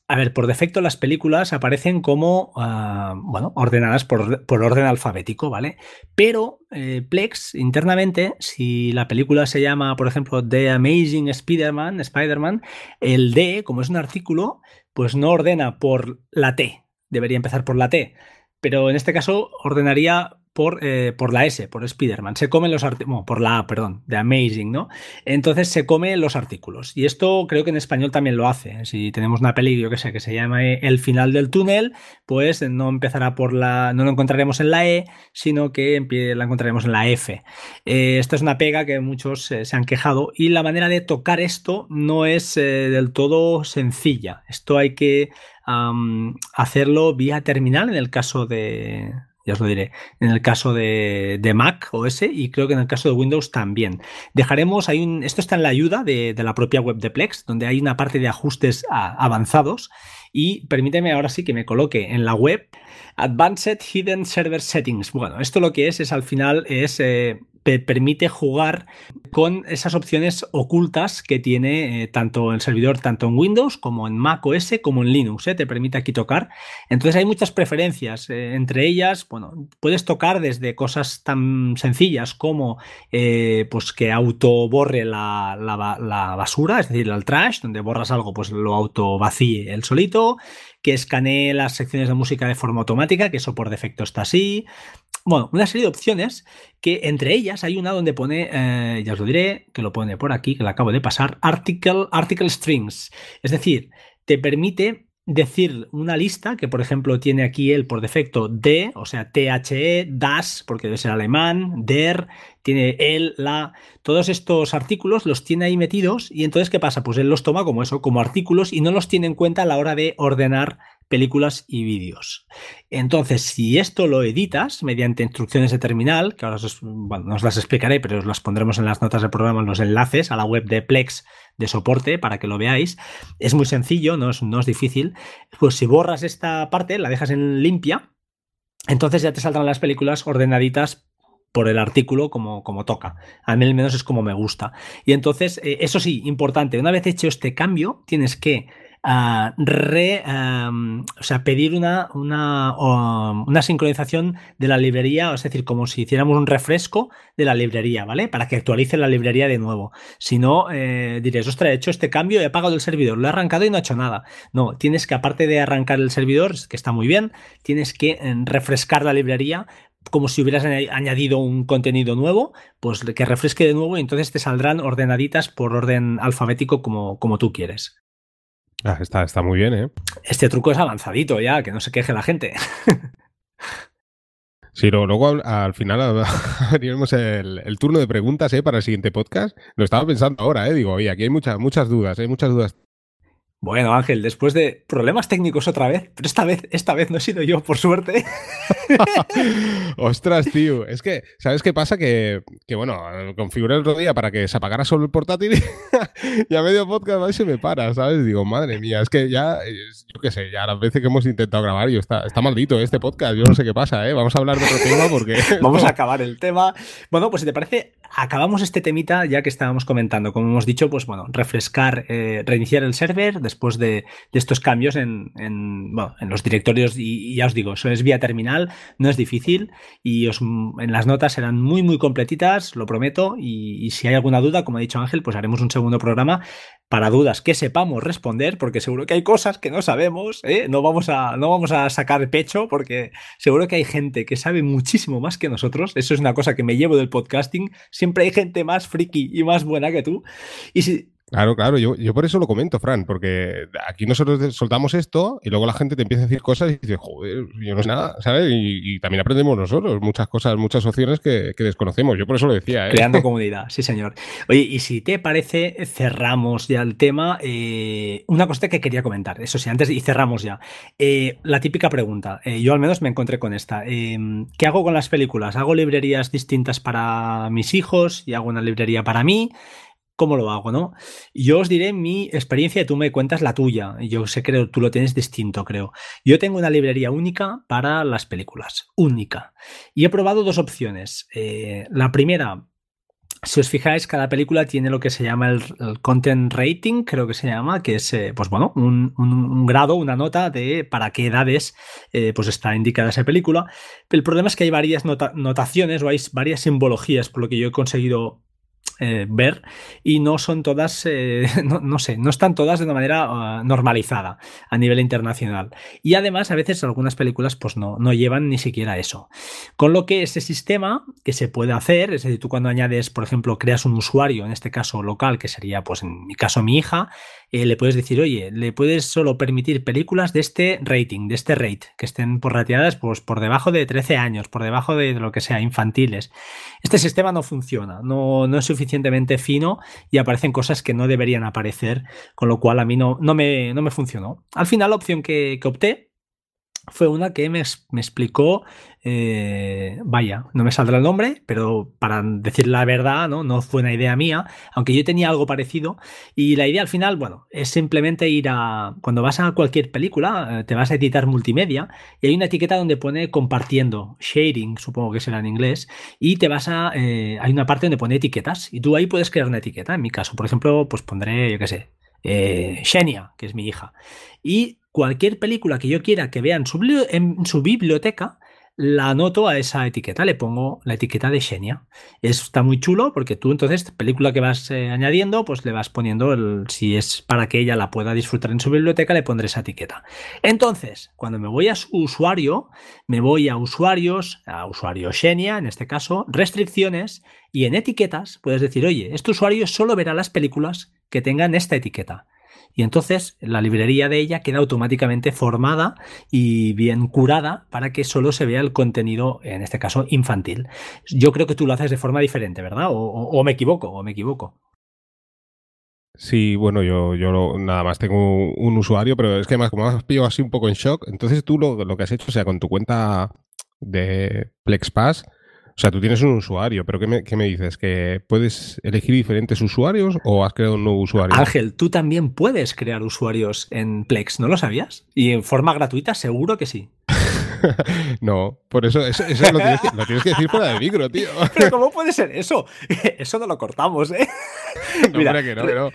a ver, por defecto las películas aparecen como, ah, bueno, ordenadas por, orden alfabético, ¿vale? Pero eh, Plex, internamente, si la película se llama, por ejemplo, The Amazing Spider-Man, Spider-Man, el D, como es un artículo, pues no ordena por la T, debería empezar por la T, pero en este caso ordenaría por, eh, por la S, por Spider-Man. Se comen los artículos, por la A, perdón, de Amazing, ¿no? Entonces se come los artículos. Y esto creo que en español también lo hace. Si tenemos una peli, yo que sé, que se llama El final del túnel, pues no empezará por la, no lo encontraremos en la E, sino que la encontraremos en la F. Eh, esta es una pega que muchos eh, se han quejado y la manera de tocar esto no es del todo sencilla. Esto hay que hacerlo vía terminal en el caso de, ya os lo diré, en el caso de, Mac OS y creo que en el caso de Windows también. Dejaremos, hay un, esto está en la ayuda de, la propia web de Plex, donde hay una parte de ajustes avanzados y permíteme ahora sí que me coloque en la web Advanced Hidden Server Settings. Bueno, esto lo que es es al final es eh, permite jugar con esas opciones ocultas que tiene eh, tanto el servidor, tanto en Windows como en Mac OS como en Linux. Eh, te permite aquí tocar. Entonces hay muchas preferencias. Entre ellas, bueno, puedes tocar desde cosas tan sencillas como pues que auto borre la, la, basura, es decir, el trash, donde borras algo, pues lo auto vacíe el solito, que escanee las secciones de música de forma automática, que eso por defecto está así, bueno, una serie de opciones que entre ellas hay una donde pone, eh, ya os lo diré, que lo pone por aquí, que lo acabo de pasar, article, article strings. Es decir, te permite decir una lista que, por ejemplo, tiene aquí él por defecto D, o sea, THE, DAS, porque debe ser alemán, DER, tiene él, la, todos estos artículos los tiene ahí metidos y entonces, ¿qué pasa? Pues él los toma como eso, como artículos y no los tiene en cuenta a la hora de ordenar películas y vídeos. Entonces, si esto lo editas mediante instrucciones de terminal, que ahora os, las explicaré, pero os las pondremos en las notas del programa, en los enlaces a la web de Plex de soporte para que lo veáis, es muy sencillo, no es, no es difícil. Pues si borras esta parte, la dejas en limpia, entonces ya te saldrán las películas ordenaditas por el artículo como, como toca. A mí al menos es como me gusta. Y entonces, eh, eso sí, importante, una vez hecho este cambio, tienes que re, o sea, pedir una, una, una, sincronización de la librería, es decir, como si hiciéramos un refresco de la librería, ¿vale? Para que actualice la librería de nuevo. Si no, eh, diréis, ostras, he hecho este cambio, he apagado el servidor, lo he arrancado y no he hecho nada. No, tienes que, aparte de arrancar el servidor, que está muy bien, tienes que eh, refrescar la librería como si hubieras añadido un contenido nuevo, pues que refresque de nuevo y entonces te saldrán ordenaditas por orden alfabético como, como tú quieres.
Ah, está, está muy bien, ¿eh?
Este truco es avanzadito ya, que no se queje la gente.
Sí, luego, al, final abriremos el, turno de preguntas ¿eh? para el siguiente podcast. Lo estaba pensando ahora, ¿eh? Digo, oye, aquí hay muchas, muchas dudas, hay ¿eh? muchas dudas
Bueno, Ángel, después de problemas técnicos otra vez, pero esta vez, esta vez no he sido yo, por suerte.
Ostras, tío. Es que, ¿sabes qué pasa? Que, bueno, configuré el otro día para que se apagara solo el portátil y a medio podcast se me para, ¿sabes? Digo, madre mía, es que ya, yo qué sé, ya las veces que hemos intentado grabar, yo está, está maldito este podcast, yo no sé qué pasa, ¿eh? Vamos a hablar de otro tema porque...
Vamos a acabar el tema. Bueno, pues si te parece, acabamos este temita ya que estábamos comentando. Como hemos dicho, pues bueno, refrescar, eh, reiniciar el server después de, estos cambios en, los directorios. Y, ya os digo, eso es vía terminal, no es difícil y os, en las notas serán muy, muy completitas, lo prometo. Y, y si hay alguna duda, como ha dicho Ángel, pues haremos un segundo programa para dudas que sepamos responder, porque seguro que hay cosas que no sabemos, ¿eh? no, vamos a, no vamos a sacar pecho, porque seguro que hay gente que sabe muchísimo más que nosotros, eso es una cosa que me llevo del podcasting, siempre hay gente más friki y más buena que tú, y si,
Claro, claro, yo, yo por eso lo comento, Fran, porque aquí nosotros soltamos esto y luego la gente te empieza a decir cosas y dice, joder, yo no sé nada, ¿sabes? Y, también aprendemos nosotros muchas cosas, muchas opciones que, desconocemos. Yo por eso lo decía. ¿eh?
Creando comunidad, sí, señor. Oye, y si te parece, cerramos ya el tema. Eh, una cosa que quería comentar, eso sí, antes y cerramos ya. Eh, la típica pregunta, yo al menos me encontré con esta. ¿Qué hago con las películas? ¿Hago librerías distintas para mis hijos y hago una librería para mí? Cómo lo hago, ¿no? Yo os diré mi experiencia y tú me cuentas la tuya. Yo sé que tú lo tienes distinto, creo. Yo tengo una librería única para las películas, única. Y he probado dos opciones. Eh, la primera, si os fijáis, cada película tiene lo que se llama el, content rating, creo que se llama, que es, eh, pues bueno, un, grado, una nota de para qué edades eh, pues está indicada esa película. el problema es que hay varias notaciones o hay varias simbologías, por lo que yo he conseguido eh, ver y no son todas, eh, no, sé, no están todas de una manera ah, normalizada a nivel internacional. Y además a veces algunas películas pues no, no llevan ni siquiera eso. Con lo que ese sistema que se puede hacer, es decir, tú cuando añades, por ejemplo, creas un usuario, en este caso local, que sería pues en mi caso mi hija, eh, le puedes decir, oye, le puedes solo permitir películas de este rating, de este rate, que estén por retiradas pues, por debajo de 13 años, por debajo de lo que sea, infantiles. Este sistema no funciona, no, no es suficientemente fino y aparecen cosas que no deberían aparecer, con lo cual a mí no, no, me, no me funcionó. Al final la opción que, que opté fue una que me, me explicó eh, vaya, no me saldrá el nombre, pero para decir la verdad, ¿no? fue una idea mía, aunque yo tenía algo parecido. Y la idea al final, bueno, es simplemente ir a. Cuando vas a cualquier película, eh, te vas a editar multimedia y hay una etiqueta donde pone compartiendo, sharing, supongo que será en inglés, y te vas a. Eh, hay una parte donde pone etiquetas y tú ahí puedes crear una etiqueta. En mi caso, por ejemplo, pues pondré, yo qué sé, Xenia, que es mi hija. Y cualquier película que yo quiera que vean en su biblioteca, la anoto a esa etiqueta, le pongo la etiqueta de Xenia. Está muy chulo porque tú entonces, película que vas eh, añadiendo, pues le vas poniendo el, si es para que ella la pueda disfrutar en su biblioteca, le pondré esa etiqueta. Entonces, cuando me voy a su usuario, me voy a usuarios, a usuario Xenia, en este caso, restricciones, y en etiquetas puedes decir, oye, este usuario solo verá las películas que tengan esta etiqueta. Y entonces la librería de ella queda automáticamente formada y bien curada para que solo se vea el contenido, en este caso, infantil. Yo creo que tú lo haces de forma diferente, ¿verdad? O, me equivoco, o me equivoco.
Sí, bueno, yo, yo nada más tengo un usuario, pero es que además, como me has pillado así un poco en shock, entonces tú lo, lo que has hecho, sea, con tu cuenta de PlexPass, o sea, tú tienes un usuario, pero ¿qué me, dices? ¿Que puedes elegir diferentes usuarios o has creado un nuevo usuario?
Ángel, tú también puedes crear usuarios en Plex, ¿no lo sabías? Y en forma gratuita, seguro que sí.
no, por eso, eso, lo, tienes que, decir fuera de micro, tío.
Pero ¿cómo puede ser eso? Eso no lo cortamos, ¿eh?
No, Mira, que no,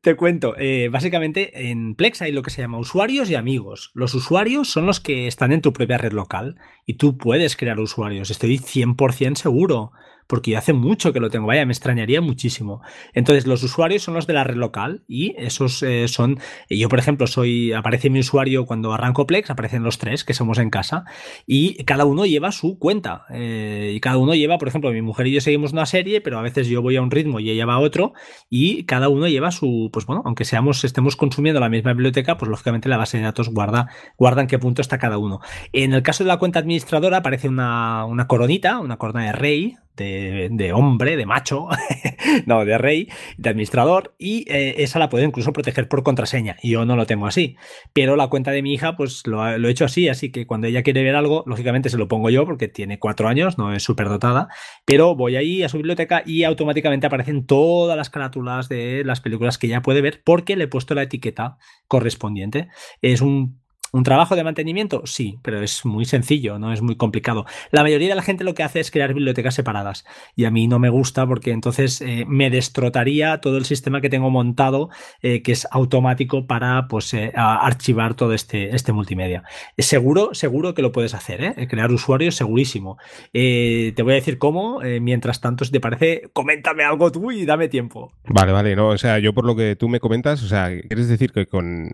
Te, cuento, eh, básicamente en Plex hay lo que se llama usuarios y amigos. Los usuarios son los que están en tu propia red local y tú puedes crear usuarios, estoy 100% seguro porque yo hace mucho que lo tengo, vaya, me extrañaría muchísimo. Entonces, los usuarios son los de la red local y esos eh, son, yo por ejemplo, soy, aparece mi usuario cuando arranco Plex, aparecen los tres que somos en casa y cada uno lleva su cuenta eh, y cada uno lleva, por ejemplo, mi mujer y yo seguimos una serie, pero a veces yo voy a un ritmo y ella va a otro y cada uno lleva su, pues bueno, aunque seamos, estemos consumiendo la misma biblioteca, pues lógicamente la base de datos guarda, guarda en qué punto está cada uno. En el caso de la cuenta administradora aparece una, una coronita, una corona de rey, de, hombre, de macho, no, de rey, de administrador, y eh, esa la puedo incluso proteger por contraseña. Yo no lo tengo así, pero la cuenta de mi hija, pues lo, he hecho así, así que cuando ella quiere ver algo, lógicamente se lo pongo yo porque tiene cuatro años, no es súper dotada, pero voy ahí a su biblioteca y automáticamente aparecen todas las carátulas de las películas que ella puede ver porque le he puesto la etiqueta correspondiente. Es un ¿Un trabajo de mantenimiento? Sí, pero es muy sencillo, no es muy complicado. La mayoría de la gente lo que hace es crear bibliotecas separadas y a mí no me gusta porque entonces eh, me destrotaría todo el sistema que tengo montado eh, que es automático para pues, eh, archivar todo este, este multimedia. Seguro, seguro que lo puedes hacer, crear usuarios segurísimo. te voy a decir cómo, mientras tanto, si te parece, coméntame algo tú y dame tiempo.
Vale, vale, no, o sea, yo por lo que tú me comentas, o sea, ¿quieres decir que con,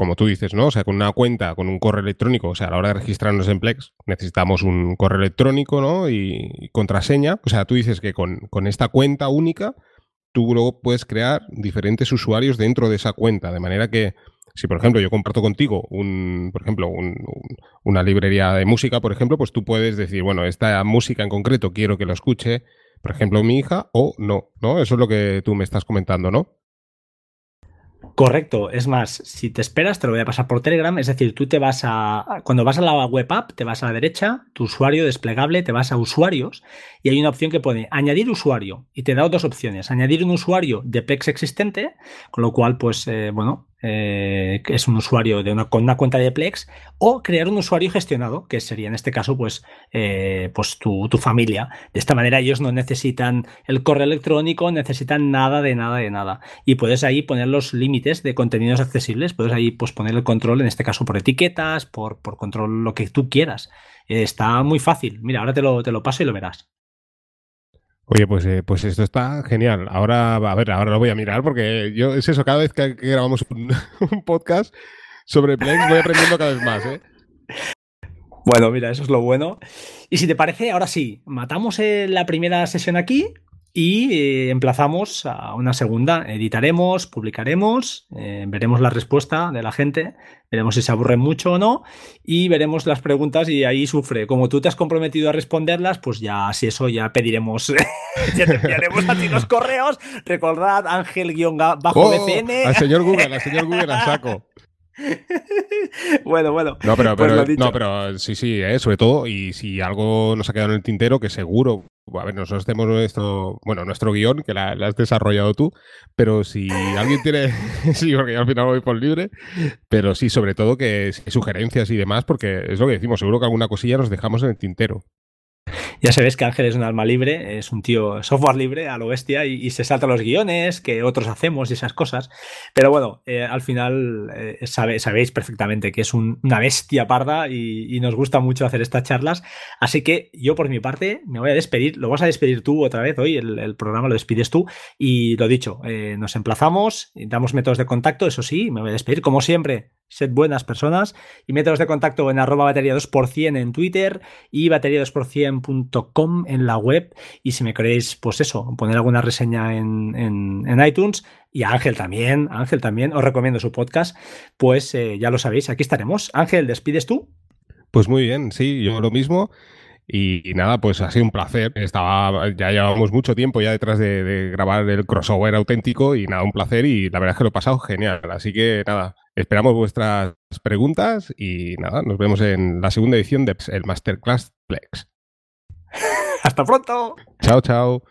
como tú dices, ¿no? O sea, con una cuenta, con un correo electrónico, o sea, a la hora de registrarnos en Plex, necesitamos un correo electrónico, ¿no? Y, contraseña. O sea, tú dices que con, esta cuenta única, tú luego puedes crear diferentes usuarios dentro de esa cuenta, de manera que si por ejemplo yo comparto contigo un, por ejemplo, una librería de música, por ejemplo, pues tú puedes decir, bueno, esta música en concreto quiero que lo escuche, por ejemplo, mi hija, o no, ¿no? Eso es lo que tú me estás comentando, ¿no?
Correcto, es más, si te esperas, te lo voy a pasar por Telegram, es decir, tú te vas a, cuando vas a la web app, te vas a la derecha, tu usuario desplegable, te vas a usuarios y hay una opción que pone añadir usuario y te da dos opciones, añadir un usuario de Plex existente, con lo cual, pues, eh, bueno, eh, que es un usuario de una, con una cuenta de Plex, o crear un usuario gestionado, que sería en este caso, pues, eh, pues tu, familia. De esta manera ellos no necesitan el correo electrónico, necesitan nada de nada de nada. Y puedes ahí poner los límites de contenidos accesibles, puedes ahí pues, poner el control, en este caso por etiquetas, por, por control, lo que tú quieras. está muy fácil. Mira, ahora te lo, te lo paso y lo verás.
Oye, pues, eh, pues esto está genial. Ahora, a ver, ahora lo voy a mirar porque yo es eso, cada vez que, grabamos un, podcast sobre Plex voy aprendiendo cada vez más, ¿eh?
Bueno, mira, eso es lo bueno. Y si te parece, ahora sí, matamos la primera sesión aquí y eh, emplazamos a una segunda. Editaremos, publicaremos, eh, veremos la respuesta de la gente, veremos si se aburre mucho o no y veremos las preguntas y ahí sufre. Como tú te has comprometido a responderlas, pues ya, si eso, ya pediremos, ya te enviaremos a ti los correos. Recordad, Ángel-BCN.
al señor Google, al señor Google, a saco.
bueno, bueno.
No, pero, pues no, pero sí, sí, ¿eh? sobre todo, y si algo nos ha quedado en el tintero, que seguro, a ver, nosotros tenemos nuestro, bueno, nuestro guion, que la, has desarrollado tú, pero si alguien tiene, sí, porque yo al final voy por libre, pero sí, sobre todo que sugerencias y demás, porque es lo que decimos, seguro que alguna cosilla nos dejamos en el tintero.
Ya sabes que Ángel es un alma libre, es un tío software libre a lo bestia y, se salta los guiones que otros hacemos y esas cosas. Pero bueno, eh, al final eh, sabéis perfectamente que es una bestia parda y, nos gusta mucho hacer estas charlas. Así que yo por mi parte me voy a despedir. Lo vas a despedir tú otra vez hoy, el, programa lo despides tú. Y lo dicho, eh, nos emplazamos, damos métodos de contacto, eso sí, me voy a despedir como siempre sed buenas personas y métodos de contacto en arroba batería 2% en Twitter y batería 2%.com en la web y si me queréis, pues eso, poner alguna reseña en, iTunes y a Ángel también, Ángel también, os recomiendo su podcast, pues eh, ya lo sabéis, aquí estaremos. Ángel, ¿despides tú?
Pues muy bien, sí, yo lo mismo. Y, nada, pues ha sido un placer. Estaba, ya llevamos mucho tiempo ya detrás de, grabar el crossover auténtico y nada, un placer y la verdad es que lo he pasado genial. Así que nada, esperamos vuestras preguntas y nada, nos vemos en la segunda edición del Masterclass Plex.
Hasta pronto.
Chao, chao.